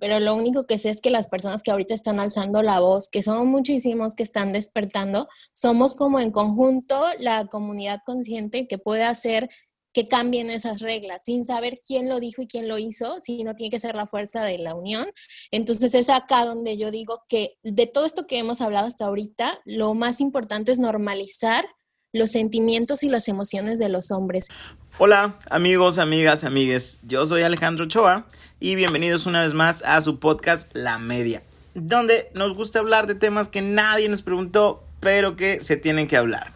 pero lo único que sé es que las personas que ahorita están alzando la voz, que son muchísimos que están despertando, somos como en conjunto la comunidad consciente que puede hacer que cambien esas reglas, sin saber quién lo dijo y quién lo hizo, si no tiene que ser la fuerza de la unión. Entonces es acá donde yo digo que de todo esto que hemos hablado hasta ahorita, lo más importante es normalizar los sentimientos y las emociones de los hombres. Hola amigos, amigas, amigues, yo soy Alejandro Choa y bienvenidos una vez más a su podcast La Media, donde nos gusta hablar de temas que nadie nos preguntó, pero que se tienen que hablar.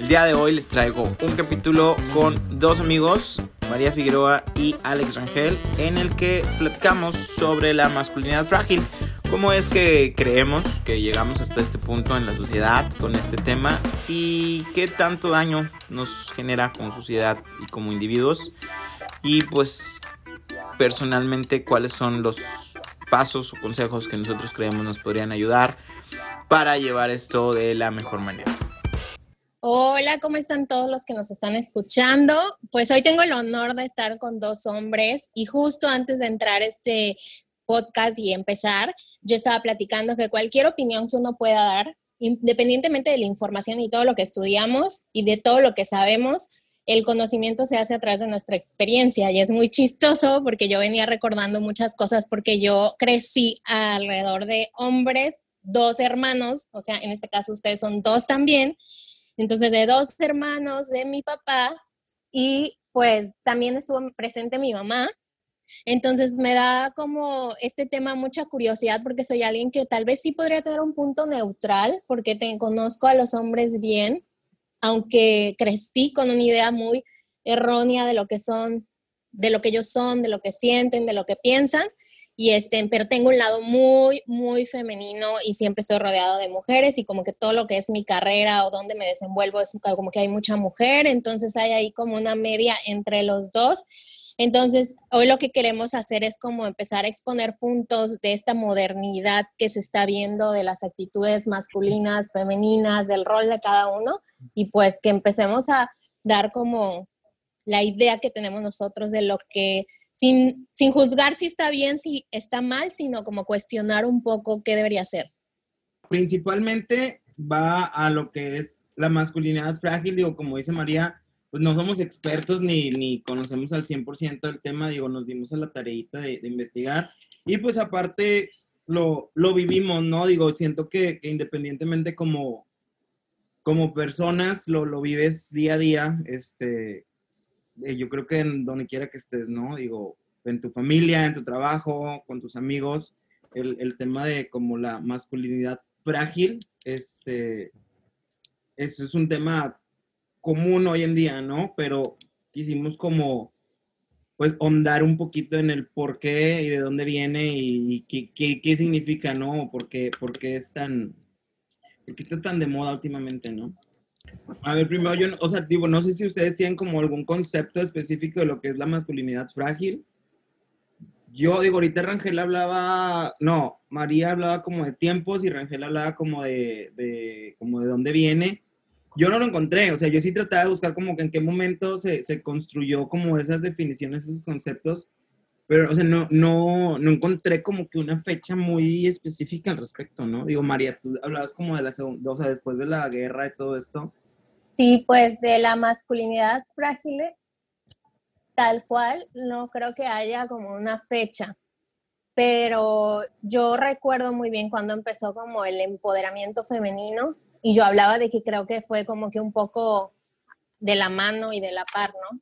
El día de hoy les traigo un capítulo con dos amigos, María Figueroa y Alex Rangel, en el que platicamos sobre la masculinidad frágil. ¿Cómo es que creemos que llegamos hasta este punto en la sociedad con este tema? ¿Y qué tanto daño nos genera como sociedad y como individuos? Y pues personalmente cuáles son los pasos o consejos que nosotros creemos nos podrían ayudar para llevar esto de la mejor manera. Hola, ¿cómo están todos los que nos están escuchando? Pues hoy tengo el honor de estar con dos hombres y justo antes de entrar este podcast y empezar, yo estaba platicando que cualquier opinión que uno pueda dar, independientemente de la información y todo lo que estudiamos y de todo lo que sabemos, el conocimiento se hace a través de nuestra experiencia y es muy chistoso porque yo venía recordando muchas cosas porque yo crecí alrededor de hombres, dos hermanos, o sea, en este caso ustedes son dos también, entonces, de dos hermanos de mi papá y pues también estuvo presente mi mamá. Entonces me da como este tema mucha curiosidad porque soy alguien que tal vez sí podría tener un punto neutral porque te conozco a los hombres bien, aunque crecí con una idea muy errónea de lo que son, de lo que ellos son, de lo que sienten, de lo que piensan y este, pero tengo un lado muy, muy femenino y siempre estoy rodeado de mujeres y como que todo lo que es mi carrera o donde me desenvuelvo es como que hay mucha mujer, entonces hay ahí como una media entre los dos. Entonces, hoy lo que queremos hacer es como empezar a exponer puntos de esta modernidad que se está viendo de las actitudes masculinas, femeninas, del rol de cada uno y pues que empecemos a dar como la idea que tenemos nosotros de lo que sin, sin juzgar si está bien, si está mal, sino como cuestionar un poco qué debería ser. Principalmente va a lo que es la masculinidad frágil, digo, como dice María, pues no somos expertos ni, ni conocemos al 100% el tema, digo, nos dimos a la tareita de, investigar y pues aparte lo, lo, vivimos, ¿no? Digo, siento que, independientemente como, como personas lo, lo vives día a día, este, eh, yo creo que en donde quiera que estés, ¿no? Digo, en tu familia, en tu trabajo, con tus amigos, el, el tema de como la masculinidad frágil, este, eso es un tema común hoy en día, ¿no? Pero quisimos como, pues, ondar un poquito en el por qué y de dónde viene y, qué, qué, qué, significa, ¿no? ¿Por qué, por qué es tan, por qué está tan de moda últimamente, ¿no? A ver, primero yo, o sea, digo, no sé si ustedes tienen como algún concepto específico de lo que es la masculinidad frágil. Yo digo, ahorita Rangel hablaba, no, María hablaba como de tiempos y Rangel hablaba como de, de, como de dónde viene. Yo no lo encontré, o sea, yo sí trataba de buscar como que en qué momento se, se construyó como esas definiciones, esos conceptos, pero, o sea, no, no, no encontré como que una fecha muy específica al respecto, ¿no? Digo, María, tú hablabas como de la segunda, o sea, después de la guerra y todo esto, Sí, pues de la masculinidad frágil, tal cual, no creo que haya como una fecha, pero yo recuerdo muy bien cuando empezó como el empoderamiento femenino y yo hablaba de que creo que fue como que un poco de la mano y de la par, ¿no?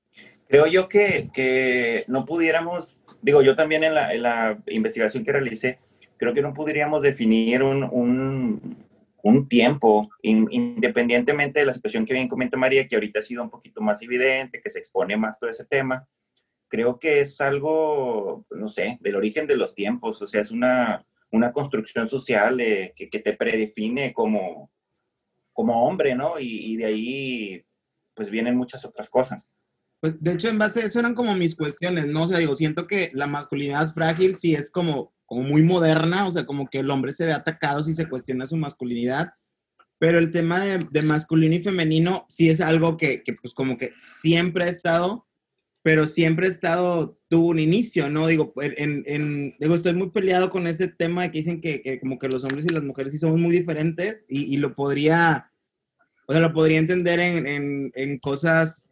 Creo yo que, que no pudiéramos, digo, yo también en la, en la, investigación que realicé, creo que no pudiéramos definir un, un un tiempo, independientemente de la situación que bien comenta María, que ahorita ha sido un poquito más evidente, que se expone más todo ese tema, creo que es algo, no sé, del origen de los tiempos, o sea, es una, una construcción social que, que, te predefine como, como hombre, ¿no? Y, de ahí, pues vienen muchas otras cosas. Pues, de hecho, en base a eso eran como mis cuestiones, ¿no? O sea, digo, siento que la masculinidad frágil sí es como como muy moderna, o sea, como que el hombre se ve atacado si se cuestiona su masculinidad, pero el tema de, masculino y femenino sí es algo que, pues como que siempre ha estado, pero siempre ha estado, tuvo un inicio, ¿no? Digo, en, en, digo estoy muy peleado con ese tema de que dicen que, que, como que los hombres y las mujeres sí somos muy diferentes y, y lo podría, o sea, lo podría entender en, en, en cosas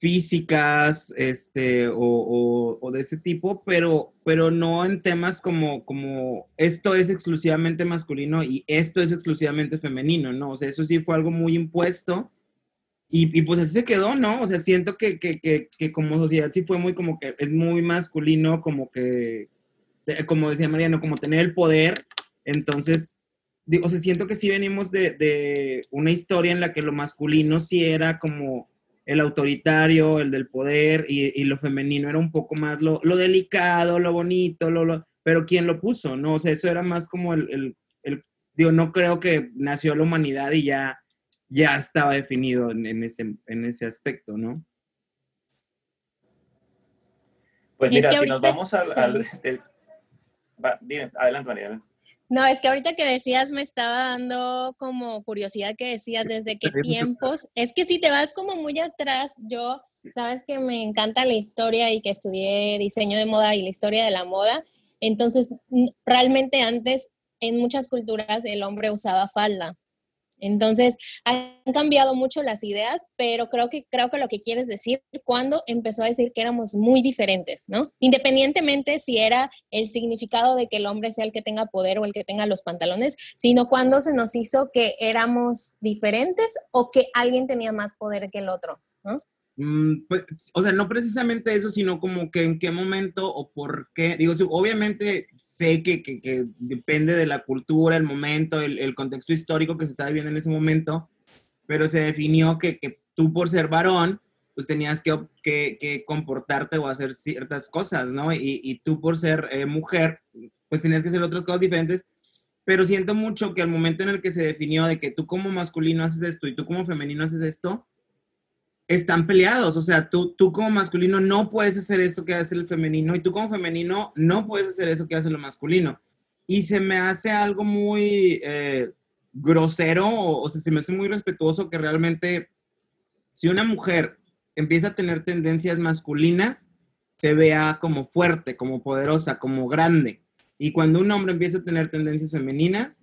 físicas, este, o, o, de ese tipo, pero, pero no en temas como, como esto es exclusivamente masculino y esto es exclusivamente femenino, ¿no? O sea, eso sí fue algo muy impuesto y, y pues así se quedó, ¿no? O sea, siento que, que, que, que, como sociedad sí fue muy como que es muy masculino, como que, como decía Mariano, como tener el poder, entonces... O sea, siento que sí venimos de, de una historia en la que lo masculino sí era como, el autoritario, el del poder, y, lo femenino era un poco más lo, delicado, lo bonito, lo, pero ¿quién lo puso? No, o sea, eso era más como el, el, digo, no creo que nació la humanidad y ya, ya estaba definido en, ese, en ese aspecto, ¿no? Pues mira, si nos vamos al... adelante, María. No, es que ahorita que decías me estaba dando como curiosidad que decías desde qué tiempos. Es que si te vas como muy atrás, yo, sabes que me encanta la historia y que estudié diseño de moda y la historia de la moda. Entonces, realmente antes en muchas culturas el hombre usaba falda. Entonces, han cambiado mucho las ideas, pero creo que, creo que lo que quieres decir, cuando empezó a decir que éramos muy diferentes, ¿no? Independientemente si era el significado de que el hombre sea el que tenga poder o el que tenga los pantalones, sino cuando se nos hizo que éramos diferentes o que alguien tenía más poder que el otro, ¿no? Mm, pues, o sea, no precisamente eso, sino como que en qué momento o por qué. Digo, obviamente sé que, que, depende de la cultura, el momento, el, el, contexto histórico que se estaba viviendo en ese momento, pero se definió que, que tú por ser varón, pues tenías que, que, comportarte o hacer ciertas cosas, ¿no? Y, y tú por ser eh, mujer, pues tenías que hacer otras cosas diferentes. Pero siento mucho que al momento en el que se definió de que tú como masculino haces esto y tú como femenino haces esto, están peleados. O sea, tú, tú como masculino no puedes hacer eso que hace el femenino y tú como femenino no puedes hacer eso que hace lo masculino. Y se me hace algo muy eh, grosero, o, sea, se me hace muy respetuoso que realmente si una mujer empieza a tener tendencias masculinas, se vea como fuerte, como poderosa, como grande. Y cuando un hombre empieza a tener tendencias femeninas,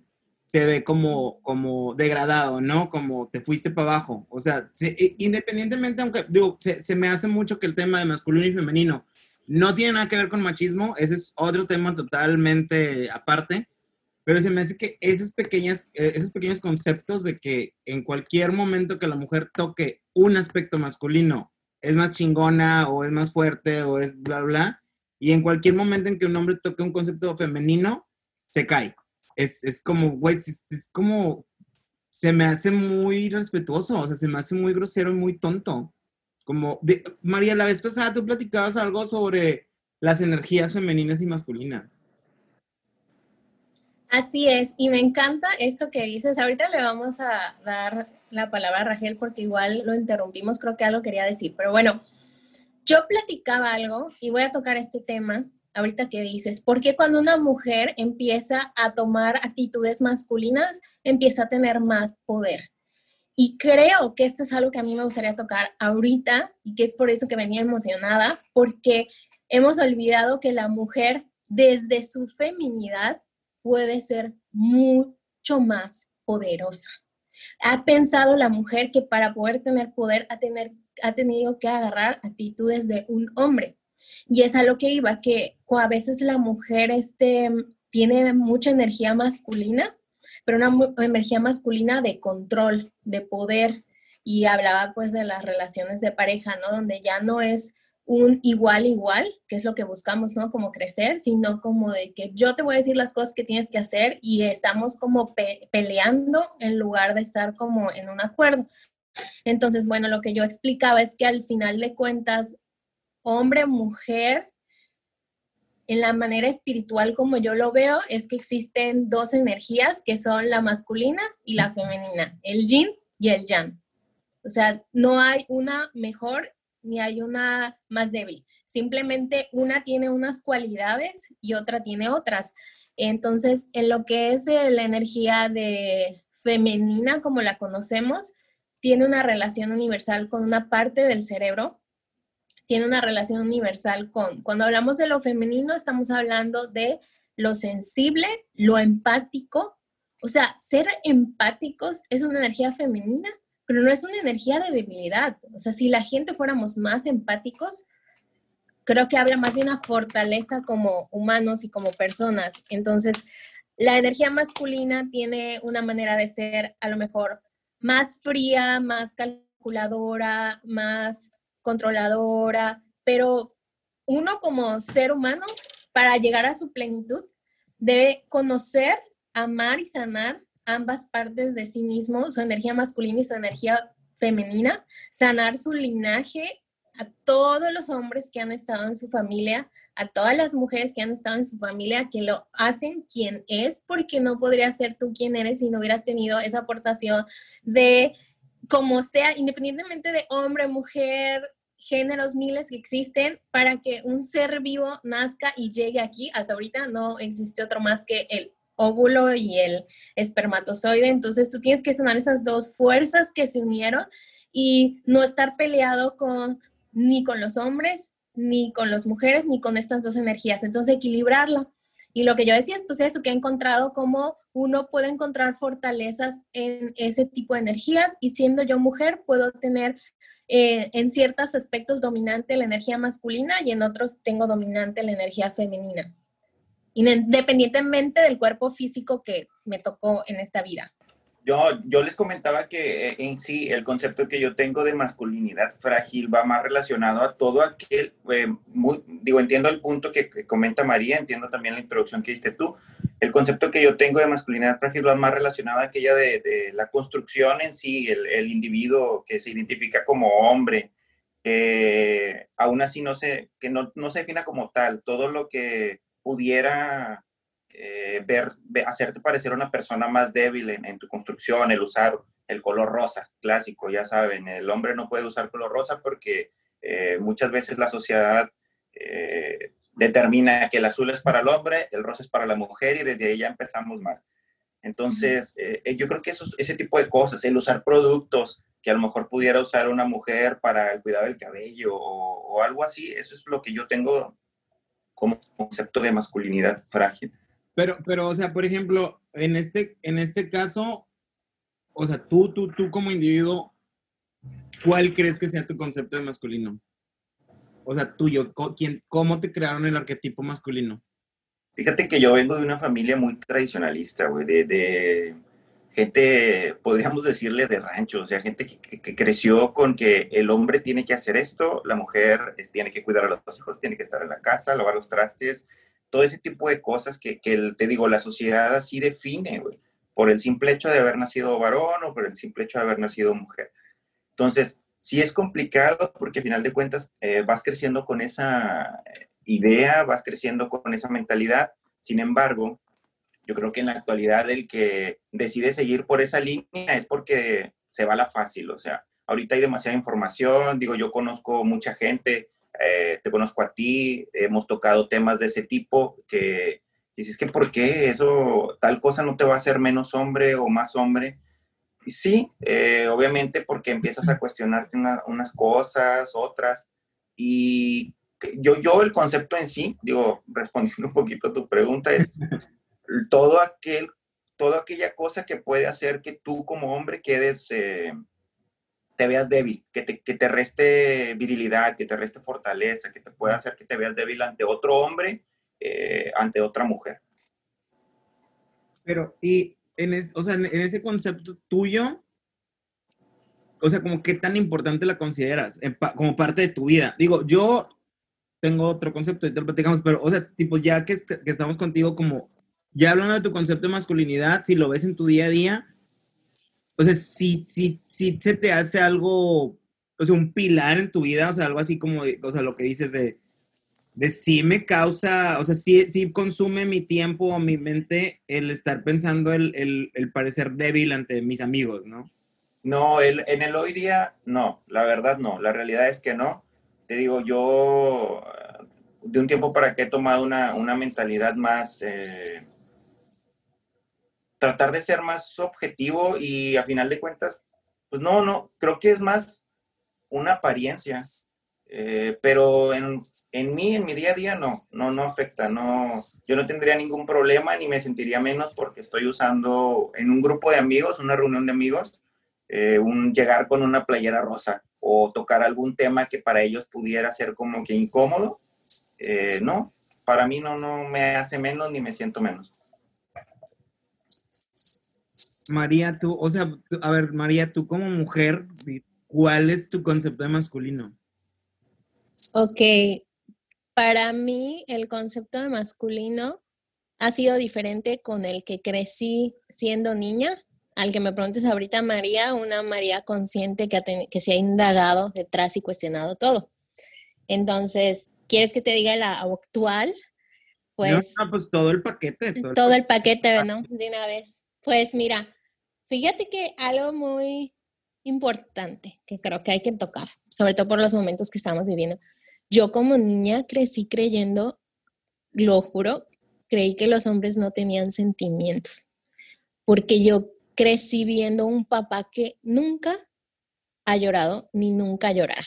se ve como, como degradado, ¿no? Como te fuiste para abajo. O sea, independientemente, aunque digo, se, se, me hace mucho que el tema de masculino y femenino no tiene nada que ver con machismo, ese es otro tema totalmente aparte, pero se me hace que esas pequeñas, eh, esos pequeños conceptos de que en cualquier momento que la mujer toque un aspecto masculino es más chingona o es más fuerte o es bla, bla, y en cualquier momento en que un hombre toque un concepto femenino, se cae es, es como, güey, es, como, se me hace muy respetuoso, o sea, se me hace muy grosero y muy tonto. Como, María, la vez pasada tú platicabas algo sobre las energías femeninas y masculinas. Así es, y me encanta esto que dices. Ahorita le vamos a dar la palabra a Rachel porque igual lo interrumpimos, creo que algo quería decir, pero bueno, yo platicaba algo y voy a tocar este tema ahorita que dices, porque cuando una mujer empieza a tomar actitudes masculinas, empieza a tener más poder? Y creo que esto es algo que a mí me gustaría tocar ahorita y que es por eso que venía emocionada, porque hemos olvidado que la mujer desde su feminidad puede ser mucho más poderosa. Ha pensado la mujer que para poder tener poder ha, tener, ha tenido que agarrar actitudes de un hombre. Y es a lo que iba, que a veces la mujer este, tiene mucha energía masculina, pero una energía masculina de control, de poder. Y hablaba pues de las relaciones de pareja, ¿no? Donde ya no es un igual igual, que es lo que buscamos, ¿no? Como crecer, sino como de que yo te voy a decir las cosas que tienes que hacer y estamos como peleando en lugar de estar como en un acuerdo. Entonces, bueno, lo que yo explicaba es que al final de cuentas, hombre, mujer, en la manera espiritual como yo lo veo, es que existen dos energías que son la masculina y la femenina, el yin y el yang. O sea, no hay una mejor ni hay una más débil. Simplemente una tiene unas cualidades y otra tiene otras. Entonces, en lo que es la energía de femenina como la conocemos tiene una relación universal con una parte del cerebro, tiene una relación universal con, cuando hablamos de lo femenino, estamos hablando de lo sensible, lo empático. O sea, ser empáticos es una energía femenina, pero no es una energía de debilidad. O sea, si la gente fuéramos más empáticos, creo que habría más de una fortaleza como humanos y como personas. Entonces, la energía masculina tiene una manera de ser a lo mejor más fría, más calculadora, más controladora, pero uno como ser humano, para llegar a su plenitud, debe conocer, amar y sanar ambas partes de sí mismo, su energía masculina y su energía femenina, sanar su linaje a todos los hombres que han estado en su familia, a todas las mujeres que han estado en su familia, que lo hacen quien es, porque no podría ser tú quien eres si no hubieras tenido esa aportación de como sea, independientemente de hombre, mujer, géneros miles que existen, para que un ser vivo nazca y llegue aquí. Hasta ahorita no existe otro más que el óvulo y el espermatozoide. Entonces tú tienes que sanar esas dos fuerzas que se unieron y no estar peleado con ni con los hombres, ni con las mujeres, ni con estas dos energías. Entonces, equilibrarla. Y lo que yo decía es, pues eso, que he encontrado cómo uno puede encontrar fortalezas en ese tipo de energías y siendo yo mujer puedo tener eh, en ciertos aspectos dominante la energía masculina y en otros tengo dominante la energía femenina, independientemente del cuerpo físico que me tocó en esta vida. Yo, yo les comentaba que eh, en sí el concepto que yo tengo de masculinidad frágil va más relacionado a todo aquel, eh, digo, entiendo el punto que, comenta María, entiendo también la introducción que diste tú. El concepto que yo tengo de masculinidad frágil va más relacionado a aquella de, la construcción en sí, el, el, individuo que se identifica como hombre, aún así no se, que no, no se defina como tal, todo lo que pudiera eh, ver, hacerte parecer una persona más débil en, tu construcción, el usar el color rosa, clásico, ya saben, el hombre no puede usar color rosa porque eh, muchas veces la sociedad eh, determina que el azul es para el hombre, el rosa es para la mujer y desde ahí ya empezamos mal. Entonces, yo creo que eso, ese tipo de cosas, el usar productos que a lo mejor pudiera usar una mujer para el cuidado del cabello o algo así, eso es lo que yo tengo como concepto de masculinidad frágil. Pero, pero, o sea, por ejemplo, en este, en este caso, o sea, tú, tú, tú como individuo, ¿cuál crees que sea tu concepto de masculino? O sea, tuyo, ¿quién, ¿cómo te crearon el arquetipo masculino? Fíjate que yo vengo de una familia muy tradicionalista, güey, de, de, gente, podríamos decirle, de rancho, o sea, gente que, que, creció con que el hombre tiene que hacer esto, la mujer tiene que cuidar a los hijos, tiene que estar en la casa, lavar los trastes, todo ese tipo de cosas que, te digo, la sociedad así define, por el simple hecho de haber nacido varón o por el simple hecho de haber nacido mujer. Entonces, sí es complicado porque al final de cuentas eh, vas creciendo con esa idea, vas creciendo con esa mentalidad. Sin embargo, yo creo que en la actualidad el que decide seguir por esa línea es porque se va la fácil, o sea, ahorita hay demasiada información, digo, yo conozco mucha gente eh, te conozco a ti, hemos tocado temas de ese tipo que dices que por qué eso, tal cosa no te va a hacer menos hombre o más hombre. Y sí, eh, obviamente porque empiezas a cuestionarte unas cosas, otras. Y yo, yo el concepto en sí, digo, respondiendo un poquito a tu pregunta, es todo aquel, toda aquella cosa que puede hacer que tú como hombre quedes... Eh, te veas débil, que te, que te reste virilidad, que te reste fortaleza, que te pueda hacer que te veas débil ante otro hombre, eh, ante otra mujer. Pero, y en, o sea, en ese concepto tuyo, o sea, como qué tan importante la consideras como parte de tu vida. Digo, yo tengo otro concepto, y te lo platicamos, pero, o sea, tipo, ya que, que estamos contigo, como, ya hablando de tu concepto de masculinidad, si lo ves en tu día a día, o sea, si, si, si se te hace algo, o sea, un pilar en tu vida, o sea, algo así como, o sea, lo que dices de, de sí me causa, o sea, sí, sí consume mi tiempo o mi mente el estar pensando el, el, parecer débil ante mis amigos, ¿no? No, el, en el hoy día, no, la verdad no, la realidad es que no. Te digo, yo de un tiempo para que he tomado una, una mentalidad más... Eh, tratar de ser más objetivo y a final de cuentas, pues no, no, creo que es más una apariencia. Eh, pero en, en, mí, en mi día a día, no, no, no afecta, no, yo no tendría ningún problema ni me sentiría menos porque estoy usando en un grupo de amigos, una reunión de amigos, eh, un llegar con una playera rosa o tocar algún tema que para ellos pudiera ser como que incómodo, eh, no, para mí no, no me hace menos ni me siento menos. María, tú, o sea, a ver, María, tú como mujer, ¿cuál es tu concepto de masculino? Ok, para mí el concepto de masculino ha sido diferente con el que crecí siendo niña. Al que me preguntes ahorita, María, una María consciente que, que se ha indagado detrás y cuestionado todo. Entonces, ¿quieres que te diga la actual? Pues, pues todo el paquete. Todo, el, paquete, ¿no? De una vez. Pues mira, fíjate que algo muy importante que creo que hay que tocar, sobre todo por los momentos que estamos viviendo. Yo como niña crecí creyendo, lo juro, creí que los hombres no tenían sentimientos, porque yo crecí viendo un papá que nunca ha llorado ni nunca llorará.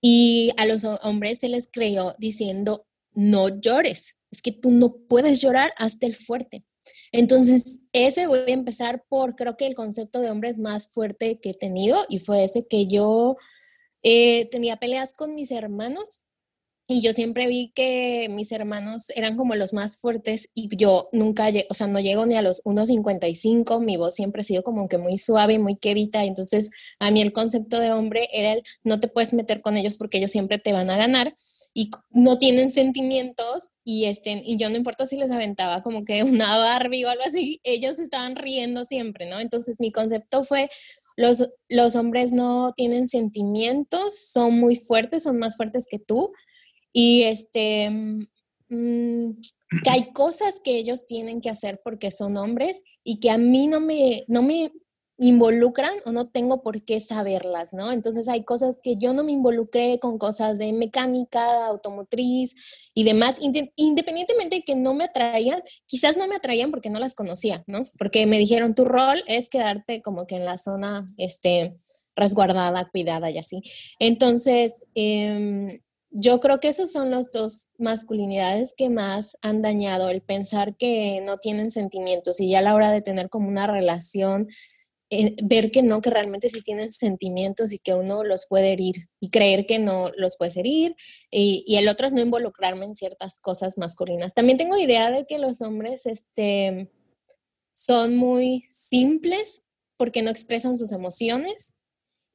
Y a los hombres se les creyó diciendo, no llores, es que tú no puedes llorar hasta el fuerte. Entonces, ese voy a empezar por, creo que el concepto de hombre es más fuerte que he tenido y fue ese que yo eh, tenía peleas con mis hermanos y yo siempre vi que mis hermanos eran como los más fuertes y yo nunca, o sea, no llego ni a los 1.55, mi voz siempre ha sido como que muy suave y muy quedita, entonces a mí el concepto de hombre era el no te puedes meter con ellos porque ellos siempre te van a ganar y no tienen sentimientos y, este, y yo no importa si les aventaba como que una Barbie o algo así, ellos estaban riendo siempre, ¿no? Entonces mi concepto fue los, los hombres no tienen sentimientos, son muy fuertes, son más fuertes que tú. Y este, mm, que hay cosas que ellos tienen que hacer porque son hombres y que a mí no me, no me involucran o no tengo por qué saberlas, ¿no? Entonces hay cosas que yo no me involucré con cosas de mecánica, automotriz y demás, independientemente de que no me atraían, quizás no me atraían porque no las conocía, ¿no? Porque me dijeron, tu rol es quedarte como que en la zona, este, resguardada, cuidada y así. Entonces, eh, yo creo que esos son los dos masculinidades que más han dañado, el pensar que no tienen sentimientos y ya a la hora de tener como una relación eh, ver que no, que realmente sí tienen sentimientos y que uno los puede herir y creer que no los puede herir y, y, el otro es no involucrarme en ciertas cosas masculinas. También tengo idea de que los hombres este, son muy simples porque no expresan sus emociones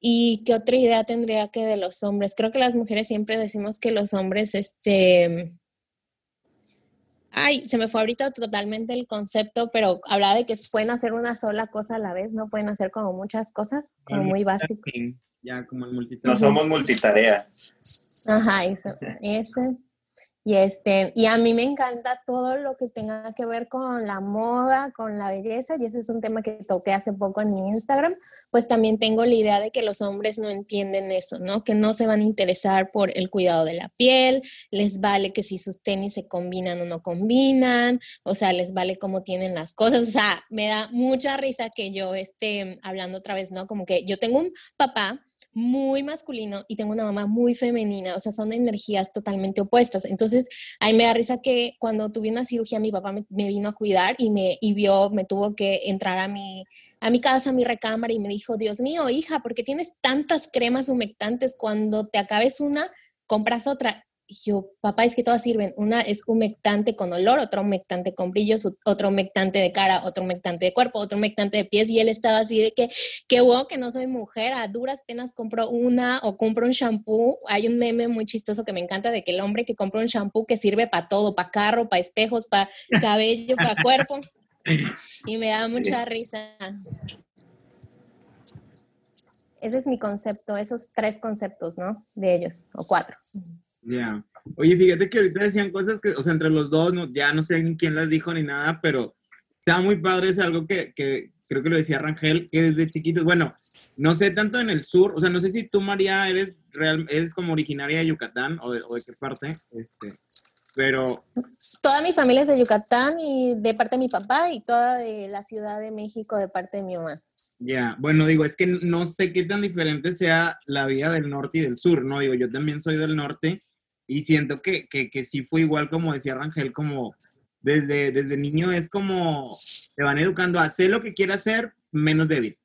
y qué otra idea tendría que de los hombres. Creo que las mujeres siempre decimos que los hombres este, Ay, se me fue ahorita totalmente el concepto, pero hablaba de que pueden hacer una sola cosa a la vez, no pueden hacer como muchas cosas, como muy básicas. Ya, como el No somos multitareas. Ajá, eso, ese. Y, este, y a mí me encanta todo lo que tenga que ver con la moda, con la belleza, y ese es un tema que toqué hace poco en mi Instagram, pues también tengo la idea de que los hombres no entienden eso, ¿no? Que no se van a interesar por el cuidado de la piel, les vale que si sus tenis se combinan o no combinan, o sea, les vale cómo tienen las cosas, o sea, me da mucha risa que yo esté hablando otra vez, ¿no? Como que yo tengo un papá muy masculino y tengo una mamá muy femenina, o sea, son energías totalmente opuestas. Entonces, ahí me da risa que cuando tuve una cirugía, mi papá me, vino a cuidar y me y vio, me tuvo que entrar a mi, a mi casa, a mi recámara y me dijo, Dios mío, hija, ¿por qué tienes tantas cremas humectantes? Cuando te acabes una, compras otra. Y yo, papá, es que todas sirven. Una es humectante con olor, otra humectante con brillos, otro humectante de cara, otro humectante de cuerpo, otro humectante de pies. Y él estaba así de que, qué bueno que no soy mujer, a duras penas compro una o compro un shampoo. Hay un meme muy chistoso que me encanta de que el hombre que compra un shampoo que sirve para todo, para carro, para espejos, para cabello, para cuerpo. Y me da mucha risa. Ese es mi concepto, esos tres conceptos, ¿no? De ellos, o cuatro. Ya. Oye, fíjate que ahorita decían cosas que, o sea, entre los dos, no, ya no sé ni quién las dijo ni nada, pero está muy padre, es algo que, que, creo que lo decía Rangel, que desde chiquitos, bueno, no sé tanto en el sur, o sea, no sé si tú, María, eres, real, eres como originaria de Yucatán o de, o de qué parte, este, pero... Toda mi familia es de Yucatán y de parte de mi papá y toda de la Ciudad de México de parte de mi mamá. Ya, bueno, digo, es que no sé qué tan diferente sea la vida del norte y del sur, ¿no? Digo, yo también soy del norte y siento que, que, que sí fue igual como decía Rangel, como desde, desde niño es como te van educando a hacer lo que quieras hacer menos débil.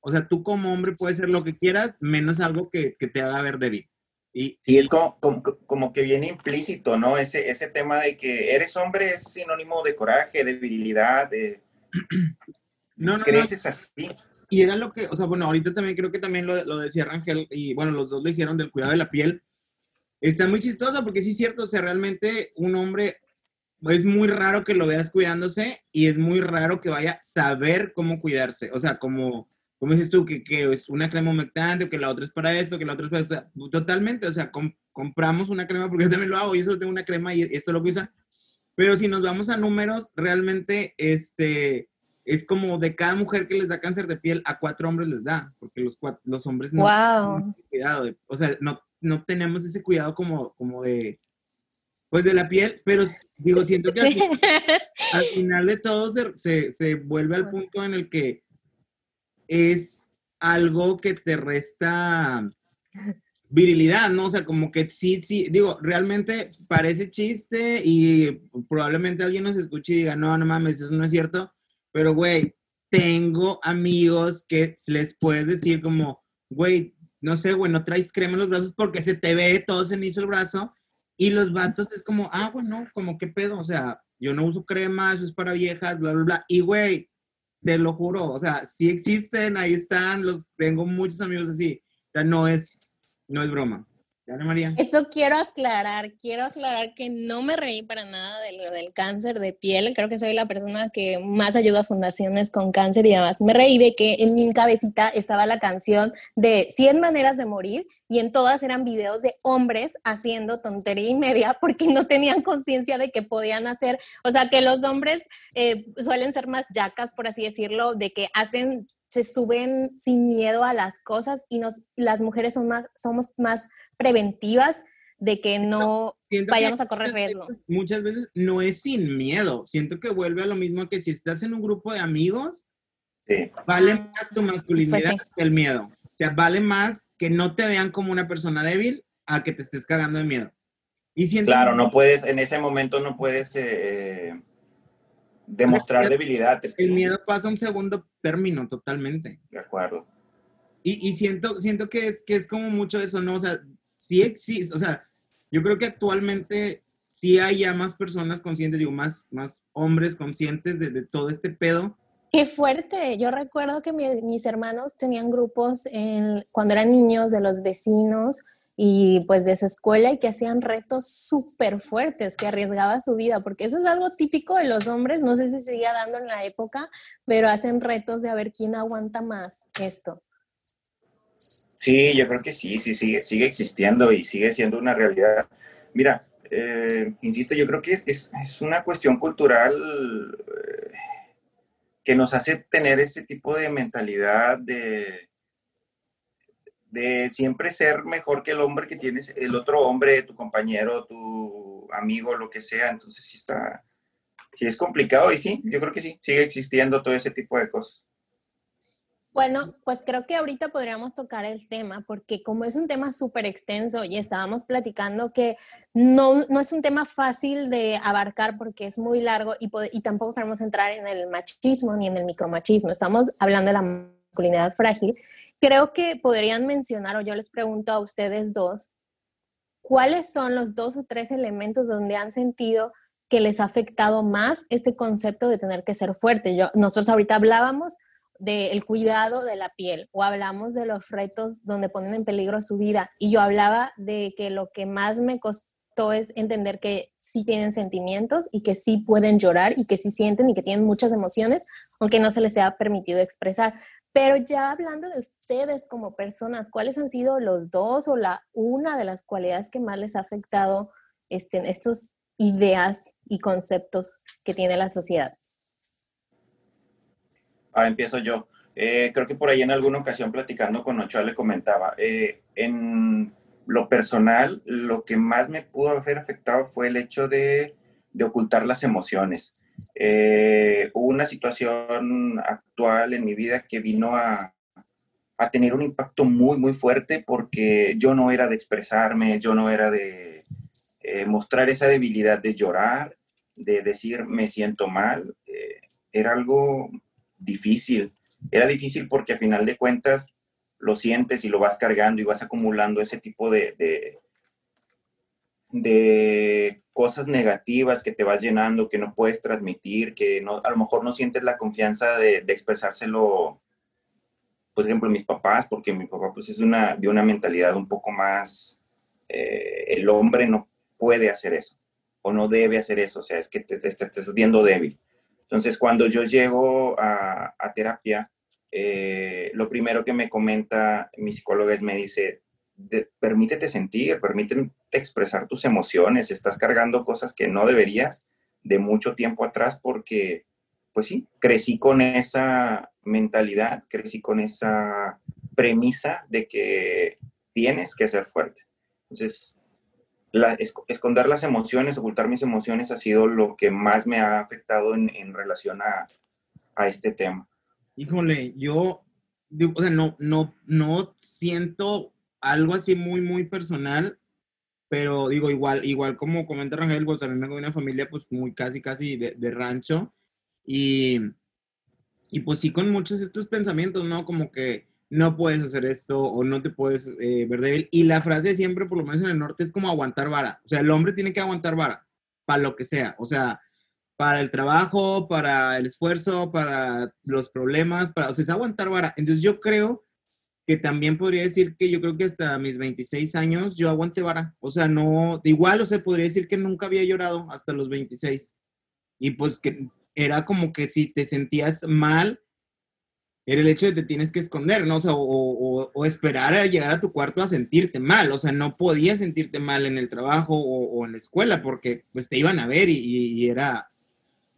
O sea, tú como hombre puedes hacer lo que quieras menos algo que, que te haga ver débil. Y, y es como, como, como, que viene implícito, ¿no? Ese, ese tema de que eres hombre es sinónimo de coraje, de virilidad, de... No, no, creces no. así. Y era lo que, o sea, bueno, ahorita también creo que también lo, lo decía Rangel, y bueno, los dos lo dijeron del cuidado de la piel. Está muy chistoso porque sí es cierto, o sea, realmente un hombre es muy raro que lo veas cuidándose y es muy raro que vaya a saber cómo cuidarse. O sea, como como dices tú, que, que, es una crema humectante, o que la otra es para esto, que la otra es para esto. O sea, totalmente, o sea, com compramos una crema, porque yo también lo hago, yo solo tengo una crema y esto lo que usa. Pero si nos vamos a números, realmente este, es como de cada mujer que les da cáncer de piel, a cuatro hombres les da, porque los, cuatro, los hombres no wow. tienen cuidado. De, o sea, no, no tenemos ese cuidado como, como de, pues de la piel, pero digo, siento que al final, al final de todo se, se, se vuelve al punto en el que es algo que te resta virilidad, ¿no? O sea, como que sí, sí, digo, realmente parece chiste y probablemente alguien nos escuche y diga, no, no mames, eso no es cierto, pero güey, tengo amigos que les puedes decir como, güey, no sé, güey, no traes crema en los brazos porque se te ve todo cenizo el brazo y los vatos es como, ah, bueno, como qué pedo, o sea, yo no uso crema, eso es para viejas, bla, bla, bla, y güey, te lo juro, o sea, sí existen, ahí están, los tengo muchos amigos así. O sea, no es, no es broma. ¿Ya, María? Eso quiero aclarar, quiero aclarar que no me reí para nada de lo del cáncer de piel. Creo que soy la persona que más ayuda a fundaciones con cáncer y además me reí de que en mi cabecita estaba la canción de 100 maneras de morir y en todas eran videos de hombres haciendo tontería y media porque no tenían conciencia de que podían hacer, o sea, que los hombres eh, suelen ser más yacas, por así decirlo, de que hacen, se suben sin miedo a las cosas y nos, las mujeres son más, somos más preventivas de que no Siento vayamos que a correr muchas riesgo. veces- muchas veces no es sin miedo. Siento que vuelve a lo mismo que si estás en un grupo de amigos, Sí. vale más tu masculinidad Pues sí. que el miedo. Sea, vale más que no te vean como una persona débil a que te estés cagando de miedo. Y siento Claro, no puedes, en ese momento no puedes eh, demostrar El- debilidad. el miedo pasa a un segundo término totalmente. De acuerdo. Y, y siento, siento que es, que es como mucho eso, ¿no? O sea, sí existe, o sea, yo creo que actualmente sí hay ya más personas conscientes, digo, más, más hombres conscientes de, de todo este pedo. Qué fuerte. Yo recuerdo que mi- mis hermanos tenían grupos cuando eran niños de los vecinos y pues de su escuela y que hacían retos súper fuertes, que arriesgaba su vida, porque eso es algo típico de los hombres, no sé si sigue dando en la época, pero hacen retos de a ver quién aguanta más esto. Sí, yo creo que sí, sí, sigue, sigue existiendo y sigue siendo una realidad. Mira, eh, insisto, yo creo que es una cuestión cultural eh, que nos hace tener ese tipo de mentalidad de, de siempre ser mejor que el hombre que tienes, el otro hombre, tu compañero, tu amigo, lo que sea. Entonces sí está, sí es complicado y sí, yo creo que sí, sigue existiendo todo ese tipo de cosas. Bueno, pues creo que ahorita podríamos tocar el tema, porque como es un tema súper extenso y estábamos platicando que no, no es un tema fácil de abarcar porque es muy largo y, y tampoco queremos entrar en el machismo ni en el micromachismo, estamos hablando de la masculinidad frágil. Creo que podrían mencionar, o yo les pregunto a ustedes dos, ¿cuáles son los dos o tres elementos donde han sentido que les ha afectado más este concepto de tener que ser fuerte? Yo, nosotros ahorita hablábamos del cuidado de la piel o hablamos de los retos donde ponen en peligro su vida y yo hablaba de que lo que más me costó es entender que sí tienen sentimientos y que sí pueden llorar y que sí sienten y que tienen muchas emociones aunque no se les sea permitido expresar. Pero ya hablando de ustedes como personas, ¿cuáles han sido los dos o la una de las cualidades que más les ha afectado este, estas ideas y conceptos que tiene la sociedad? Ah, empiezo yo. Eh, creo que por ahí en alguna ocasión platicando con Ochoa le comentaba, eh, en, lo personal, lo que más me pudo haber afectado fue el hecho de, de ocultar las emociones. Eh, hubo una situación actual en mi vida que vino a, a, tener un impacto muy, muy fuerte porque yo no era de expresarme, yo no era de eh, mostrar esa debilidad de llorar, de decir me siento mal. Eh, era algo difícil. Era difícil porque a final de cuentas lo sientes y lo vas cargando y vas acumulando ese tipo de, de, cosas negativas que te vas llenando, que no puedes transmitir, que no, a lo mejor no sientes la confianza de, expresárselo, por ejemplo, mis papás, porque mi papá pues es una, de una mentalidad un poco más, eh, el hombre no puede hacer eso o no debe hacer eso, o sea, es que te, estás viendo débil. Entonces, cuando yo llego a, terapia, eh, lo primero que me comenta mi psicóloga es, me dice, permítete sentir, permítete expresar tus emociones, estás cargando cosas que no deberías de mucho tiempo atrás porque, pues sí, crecí con esa mentalidad, crecí con esa premisa de que tienes que ser fuerte. Entonces, esconder las emociones, ocultar mis emociones ha sido lo que más me ha afectado en, en relación a, a este tema. Híjole, yo, o sea, no, no, no siento algo así muy, muy personal, pero digo, igual, igual como comenta Rangel, pues también vengo de una familia pues muy casi, casi de, de rancho y, y pues sí con muchos estos pensamientos, ¿no? Como que no puedes hacer esto o no te puedes eh, ver débil. Y la frase siempre, por lo menos en el norte, es como aguantar vara. O sea, el hombre tiene que aguantar vara para lo que sea. O sea, para el trabajo, para el esfuerzo, para los problemas, para, o sea, es aguantar vara. Entonces yo creo que también podría decir que yo creo que hasta mis 26 años yo aguanté vara. O sea, no, igual, o sea, podría decir que nunca había llorado hasta los 26. Y pues que era como que si te sentías mal, era el hecho de que te tienes que esconder, ¿no? O o, esperar a llegar a tu cuarto a sentirte mal. O sea, no podías sentirte mal en el trabajo o, en la escuela porque pues te iban a ver y era,